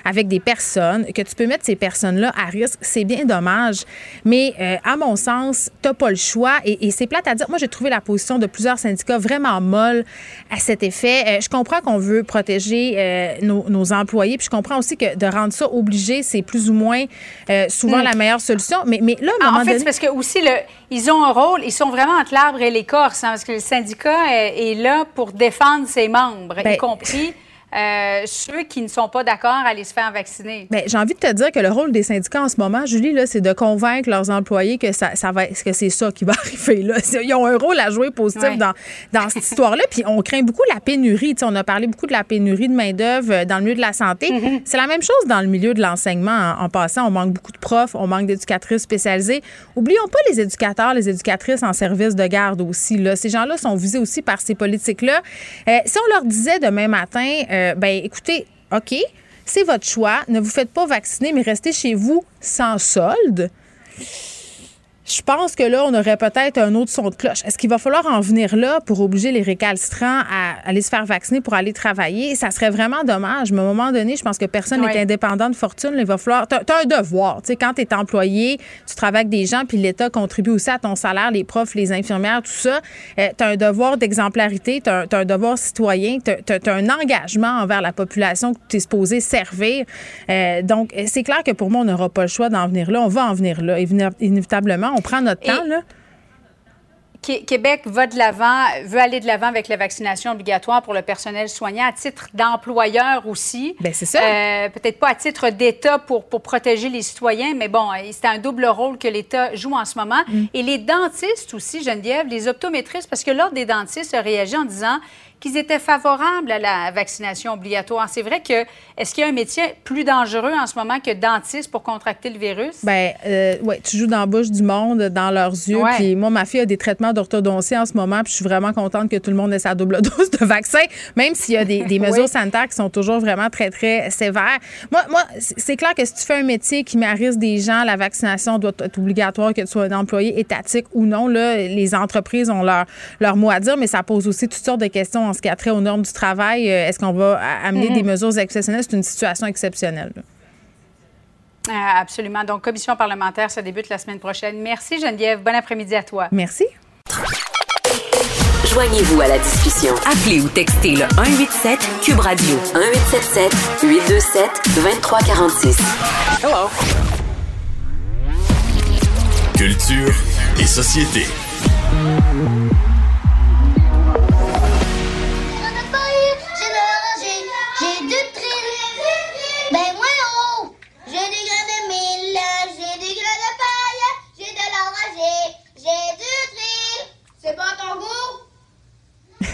avec des personnes, que tu peux mettre ces personnes-là à risque, c'est bien dommage. Mais euh, à mon sens, tu pas le choix et, et c'est plate à dire. Moi, j'ai trouvé la position de plusieurs syndicats vraiment molle à cet effet. Euh, je comprends qu'on veut protéger euh, nos, nos employés, puis je comprends aussi que de rendre ça obligé, c'est plus ou moins souvent Mm. la meilleure solution. Mais, mais là, à un Ah, en fait, donné- c'est parce que aussi, le, ils ont un rôle, ils sont vraiment entre l'arbre et l'écorce, hein, parce que le syndicat est, est là pour défendre ses membres, y Ben- compris euh, ceux qui ne sont pas d'accord à aller se faire vacciner. Ben, j'ai envie de te dire que le rôle des syndicats en ce moment, Julie, là, c'est de convaincre leurs employés que ça, ça va, que c'est ça qui va *laughs* arriver. Là. Ils ont un rôle à jouer positif Ouais. dans, dans cette histoire-là. Puis on craint beaucoup la pénurie. Tu sais, on a parlé beaucoup de la pénurie de main-d'œuvre euh, dans le milieu de la santé. Mm-hmm. C'est la même chose dans le milieu de l'enseignement. En, en passant, on manque beaucoup de profs, on manque d'éducatrices spécialisées. Oublions pas les éducateurs, les éducatrices en service de garde aussi. Là. Ces gens-là sont visés aussi par ces politiques-là. Euh, si on leur disait demain matin, euh, ben écoutez, OK, c'est votre choix. Ne vous faites pas vacciner, mais restez chez vous sans solde. Je pense que là, on aurait peut-être un autre son de cloche. Est-ce qu'il va falloir en venir là pour obliger les récalcitrants à aller se faire vacciner pour aller travailler? Ça serait vraiment dommage. Mais à un moment donné, je pense que personne n'est Ouais. indépendant de fortune. Il va falloir. Tu as, un devoir. Tu sais, quand tu es employé, tu travailles avec des gens, puis l'État contribue aussi à ton salaire, les profs, les infirmières, tout ça. tu as un devoir d'exemplarité, tu as, un devoir citoyen, tu as, un engagement envers la population que tu es supposé servir. Euh, donc, c'est clair que pour moi, on n'aura pas le choix d'en venir là. On va en venir là, évi- inévitablement. On prend notre Et- temps, là. Qué- Québec va de l'avant, veut aller de l'avant avec la vaccination obligatoire pour le personnel soignant à titre d'employeur aussi. Ben, c'est ça. Euh, Peut-être pas à titre d'État pour, pour protéger les citoyens, mais bon, c'est un double rôle que l'État joue en ce moment. Mm. Et les dentistes aussi, Geneviève, les optométristes, parce que l'Ordre des dentistes a réagi en disant qu'ils étaient favorables à la vaccination obligatoire. C'est vrai que, est-ce qu'il y a un métier plus dangereux en ce moment que dentiste pour contracter le virus? Ben, euh, ouais, tu joues dans la bouche du monde, dans leurs yeux. Ouais. Puis moi, ma fille a des traitements d'orthodontie en ce moment, puis je suis vraiment contente que tout le monde ait sa double *laughs* dose de vaccin, même s'il y a des, des *laughs* mesures Oui. sanitaires qui sont toujours vraiment très, très sévères. Moi, moi c'est c'est clair que si tu fais un métier qui met à risque des gens, la vaccination doit être obligatoire, que tu sois un employé étatique ou non. Là, les entreprises ont leur, leur mot à dire, mais ça pose aussi toutes sortes de questions en ce qui a trait aux normes du travail. Euh, Est-ce qu'on va amener Mhm. des mesures exceptionnelles? C'est une situation exceptionnelle. Euh, absolument. Donc, commission parlementaire, ça débute la semaine prochaine. Merci, Geneviève. Bon après-midi à toi. Merci. Joignez-vous à la discussion. Appelez ou textez le 187 Cube Radio 1877 827 2346. Hello. Culture et société. C'est pas ton goût?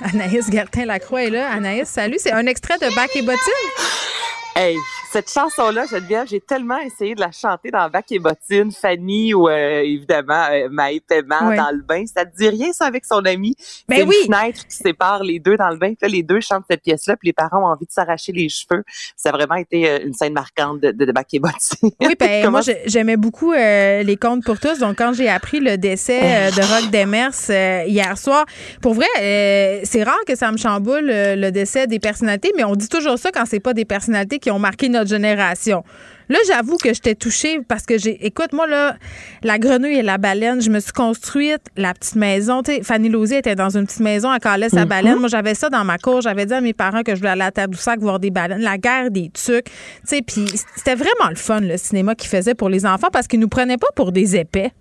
*laughs* Anaïs Gertin-Lacroix est là. Anaïs, salut. C'est un extrait de Bac et Bottine. *laughs* Hey, cette chanson-là, Geneviève, j'ai tellement essayé de la chanter dans Bac et Bottine, Fanny ou euh, évidemment euh, Maë Paiement Ouais. dans le bain. Ça te dit rien, ça, avec son ami? Ben C'est une oui. fenêtre qui sépare les deux dans le bain. Puis là, les deux chantent cette pièce-là, puis les parents ont envie de s'arracher les cheveux. Ça a vraiment été euh, une scène marquante de, de, de Bac et Bottine. Oui, *laughs* ben, Comment- moi, j'ai- j'aimais beaucoup euh, les contes pour tous. Donc, quand j'ai appris le décès euh, de Rock Demers hier soir, pour vrai, euh, c'est rare que ça me chamboule le décès des personnalités, mais on dit toujours ça quand c'est pas des personnalités qui ont marqué notre génération. Là, j'avoue que j'étais touchée parce que j'ai. Écoute, moi, là, la grenouille et la baleine, je me suis construite la petite maison. Tu sais, Fanny Lausier était dans une petite maison, elle calait sa Mhm. baleine. Moi, j'avais ça dans ma cour. J'avais dit à mes parents que je voulais aller à Tadoussac voir des baleines. La guerre des tucs. Tu sais, puis c'était vraiment le fun, le cinéma qu'ils faisaient pour les enfants parce qu'ils nous prenaient pas pour des épais.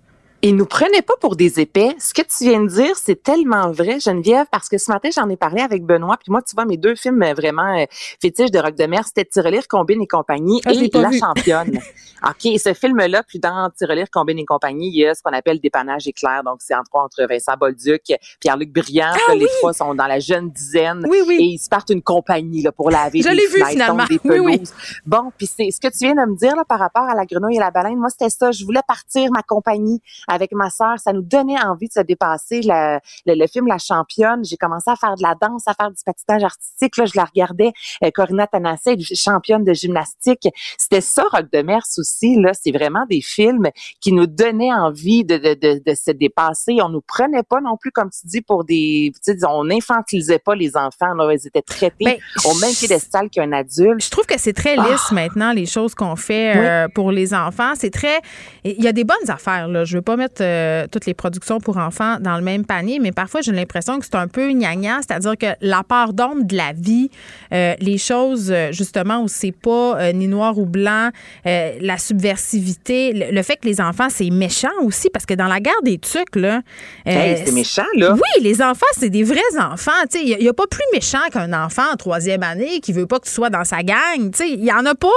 Ils nous prenaient pas pour des épais. Ce que tu viens de dire, c'est tellement vrai, Geneviève, parce que ce matin, j'en ai parlé avec Benoît. Puis moi, tu vois, mes deux films euh, vraiment euh, fétiches de Rock de mer, c'était Tirelire, Combine et compagnie Ah, et La vu. championne. *laughs* OK, ce film-là, puis dans Tirelire, Combine et compagnie, il y a ce qu'on appelle Dépannage éclair. Donc, c'est entre entre Vincent Bolduc, Pierre-Luc Briand. Ah Les trois sont dans la jeune dizaine. Oui, oui. Et ils se partent une compagnie là, pour laver Je l'ai vu, fenêtres, finalement. des Oui, oui. pelouses. Bon, puis c'est ce que tu viens de me dire là, par rapport à la grenouille et la baleine. Moi, c'était ça. Je voulais partir ma compagnie avec ma sœur. Ça nous donnait envie de se dépasser. La- le, le film La Championne, j'ai commencé à faire de la danse, à faire du patinage artistique. Là, je la regardais. Euh, Corinna Tanasset, championne de gymnastique. C'était ça, Rock de Mers aussi. Là, c'est vraiment des films qui nous donnaient envie de, de, de, de se dépasser. On nous prenait pas non plus, comme tu dis, pour des... Tu sais, on infantilisait pas les enfants. Là, ils étaient traités Ben, au même piédestal qu'un adulte. Je trouve que c'est très lisse maintenant, les choses qu'on fait euh, pour les enfants. C'est très. Il y a des bonnes affaires, là. Je veux pas mettre euh, toutes les productions pour enfants dans le même panier, mais parfois, j'ai l'impression que c'est un peu gnagna, c'est-à-dire que la part d'ombre de la vie, euh, les choses, euh, justement, où c'est pas euh, ni noir ou blanc, la subversivité, le, le fait que les enfants, c'est méchant aussi, parce que dans la guerre des tucs, là. Hey, c'est méchant, là. Oui, les enfants, c'est des vrais enfants. Tu sais, Il n'y a, pas plus méchant qu'un enfant en troisième année qui veut pas que tu sois dans sa gang. Tu sais, Il y en a pas.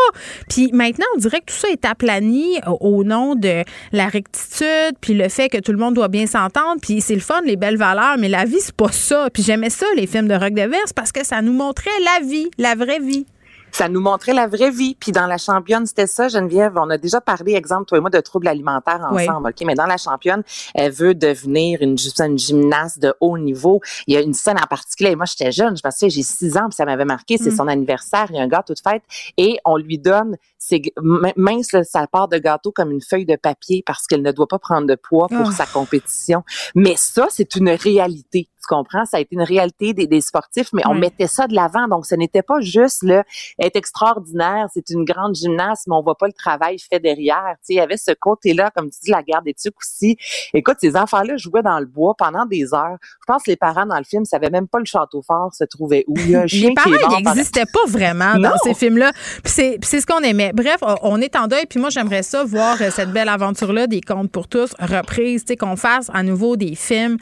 Puis maintenant, on dirait que tout ça est aplani au, au nom de la rectitude, puis le fait que tout le monde doit bien s'entendre. Puis c'est le fun, les belles valeurs, mais la vie, c'est pas ça. Puis j'aimais ça, les films de Rock de Verse, parce que ça nous montrait la vie, la vraie vie. Ça nous montrait la vraie vie. Puis dans la championne, c'était ça, Geneviève. On a déjà parlé, exemple, toi et moi, de troubles alimentaires Oui. ensemble. OK? Mais dans la championne, elle veut devenir une, une gymnaste de haut niveau. Il y a une scène en particulier. Moi, j'étais jeune. Je pense que j'ai six ans, puis ça m'avait marqué. C'est Mm. son anniversaire. Il y a un gâteau de fête. Et on lui donne ses, min- mince, sa part de gâteau comme une feuille de papier parce qu'elle ne doit pas prendre de poids pour Ah. sa compétition. Mais ça, c'est une réalité. Tu comprends? Ça a été une réalité des, des sportifs, mais on Oui. mettait ça de l'avant. Donc, ce n'était pas juste là, être extraordinaire, c'est une grande gymnaste, mais on voit pas le travail fait derrière. Tu sais, il y avait ce côté-là, comme tu dis, la guerre des tucs aussi. Écoute, ces enfants-là jouaient dans le bois pendant des heures. Je pense que les parents dans le film savaient même pas le château fort se trouvait où. Il y a un chien Les parents, ils pendant- n'existaient pas vraiment dans ces films-là. C'est, ce qu'on aimait. Bref, on- on est en deuil. Puis moi, j'aimerais ça voir euh, cette belle aventure-là des contes pour tous reprise. Tu sais, qu'on fasse à nouveau des films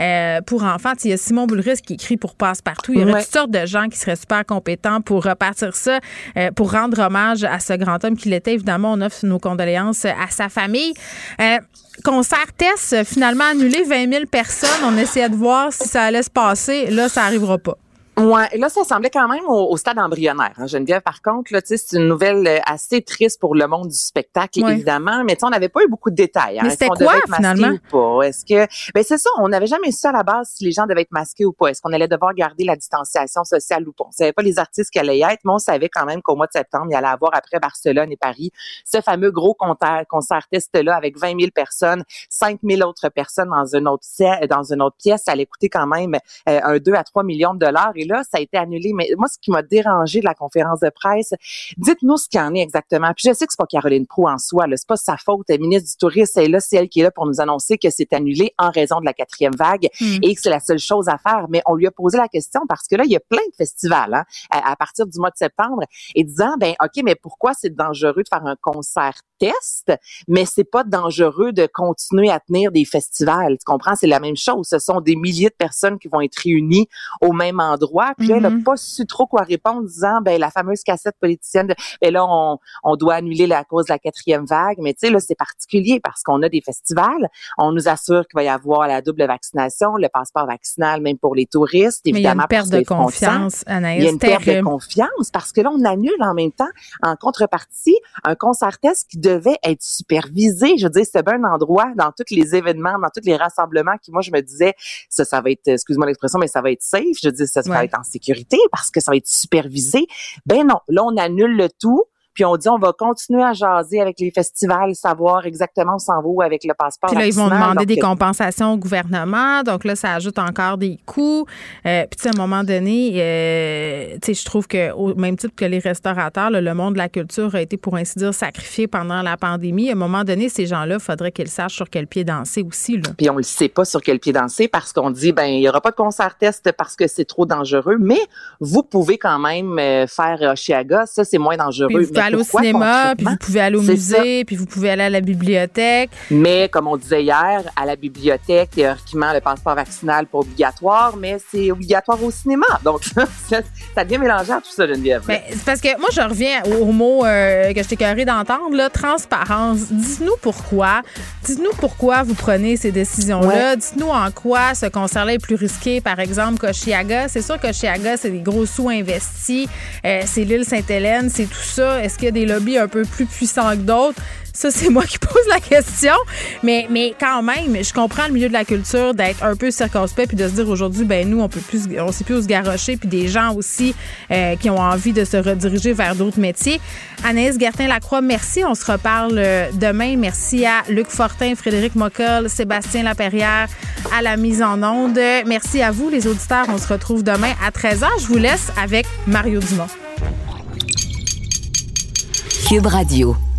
euh, pour enfants. Il y a Simon Boulris qui écrit pour Passe-Partout. Il y aurait Ouais. toutes sortes de gens qui seraient super compétents pour repartir ça, euh, pour rendre hommage à ce grand homme qu'il était. Évidemment, on offre nos condoléances à sa famille. Euh, concert test, finalement annulé, 20 000 personnes. On essayait de voir si ça allait se passer. Là, ça arrivera pas. Ouais, et là, ça semblait quand même au, au stade embryonnaire. Hein, Geneviève, par contre, là, c'est une nouvelle euh, assez triste pour le monde du spectacle, Ouais. évidemment. Mais on n'avait pas eu beaucoup de détails. Hein. Mais Est-ce c'était qu'on quoi, devait être masqué finalement? ou pas? Est-ce que, ben c'est ça, on n'avait jamais su à la base si les gens devaient être masqués ou pas. Est-ce qu'on allait devoir garder la distanciation sociale ou pas? On savait pas les artistes qui allaient y être, mais on savait quand même qu'au mois de septembre, il allait avoir après Barcelone et Paris ce fameux gros concert, concert test-là avec 20 000 personnes, 5 000 autres personnes dans une autre, sia- dans une autre pièce. Ça allait coûter quand même euh, un 2 à 3 millions de dollars. Et là, ça a été annulé. Mais moi, ce qui m'a dérangé de la conférence de presse, dites-nous ce qu'il en est exactement. Puis je sais que c'est pas Caroline Proux en soi, là, c'est pas sa faute. Elle est ministre du Tourisme, elle est là, c'est elle qui est là pour nous annoncer que c'est annulé en raison de la quatrième vague Mm. et que c'est la seule chose à faire. Mais on lui a posé la question parce que là, il y a plein de festivals hein, à, à partir du mois de septembre et disant, ben ok, mais pourquoi c'est dangereux de faire un concert test, mais c'est pas dangereux de continuer à tenir des festivals? Tu comprends? C'est la même chose. Ce sont des milliers de personnes qui vont être réunies au même endroit. Puis elle n'a Mhm. pas su trop quoi répondre, disant, ben la fameuse cassette politicienne, de, ben là, on, on doit annuler la cause de la quatrième vague. Mais tu sais, là, c'est particulier parce qu'on a des festivals. On nous assure qu'il va y avoir la double vaccination, le passeport vaccinal, même pour les touristes, Mais il y a évidemment. une perte de confiance, Anaïs. Il y a une perte de confiance parce que là, on annule en même temps, en contrepartie, un concert test qui devait être supervisé. Je veux dire, c'est bien un endroit dans tous les événements, dans tous les rassemblements qui, moi, je me disais, ça, ça va être, excuse-moi l'expression, mais ça va être safe. Je ça, ça va être en sécurité parce que ça va être supervisé. Ben non, là, on annule le tout. Puis on dit on va continuer à jaser avec les festivals, savoir exactement où s'en va avec le passeport. Puis là, ils vont demander Donc, des compensations au gouvernement. Donc là, ça ajoute encore des coûts. Euh, puis tu sais, à un moment donné, euh, tu sais, je trouve que au même titre que les restaurateurs, là, le monde de la culture a été, pour ainsi dire, sacrifié pendant la pandémie. À un moment donné, ces gens-là, il faudrait qu'ils sachent sur quel pied danser aussi. Là. Puis on le sait pas sur quel pied danser parce qu'on dit ben il y aura pas de concert test parce que c'est trop dangereux, mais vous pouvez quand même euh, faire Oshiaga, ça c'est moins dangereux. Puis pouvez aller au cinéma, puis vous pouvez aller au musée, puis vous pouvez aller à la bibliothèque. Mais comme on disait hier, à la bibliothèque, théoriquement, le passeport vaccinal pas obligatoire, mais c'est obligatoire au cinéma. Donc, *laughs* ça, ça devient mélangeant tout ça, Geneviève. Ben, parce que moi, je reviens au, mot euh, que je t'ai carré d'entendre, là, transparence. Dites-nous pourquoi. Dites-nous pourquoi vous prenez ces décisions-là. Dites-nous en quoi ce concert-là est plus risqué, par exemple, qu'Oshiaga. C'est sûr qu'Oshiaga, c'est des gros sous investis. Euh, c'est l'île Sainte-Hélène, c'est tout ça. Est-ce qu'il y a des lobbies un peu plus puissants que d'autres? Ça, c'est moi qui pose la question. Mais, mais quand même, je comprends le milieu de la culture d'être un peu circonspect puis de se dire aujourd'hui, ben nous, on peut plus, on sait plus où se garrocher. Puis des gens aussi euh, qui ont envie de se rediriger vers d'autres métiers. Anaïs Gertin-Lacroix, merci. On se reparle euh, demain. Merci à Luc Fortin, Frédéric Mockel, Sébastien Laperrière à la mise en onde. Merci à vous, les auditeurs. On se retrouve demain à 13h. Je vous laisse avec Mario Dumont. Cube Radio.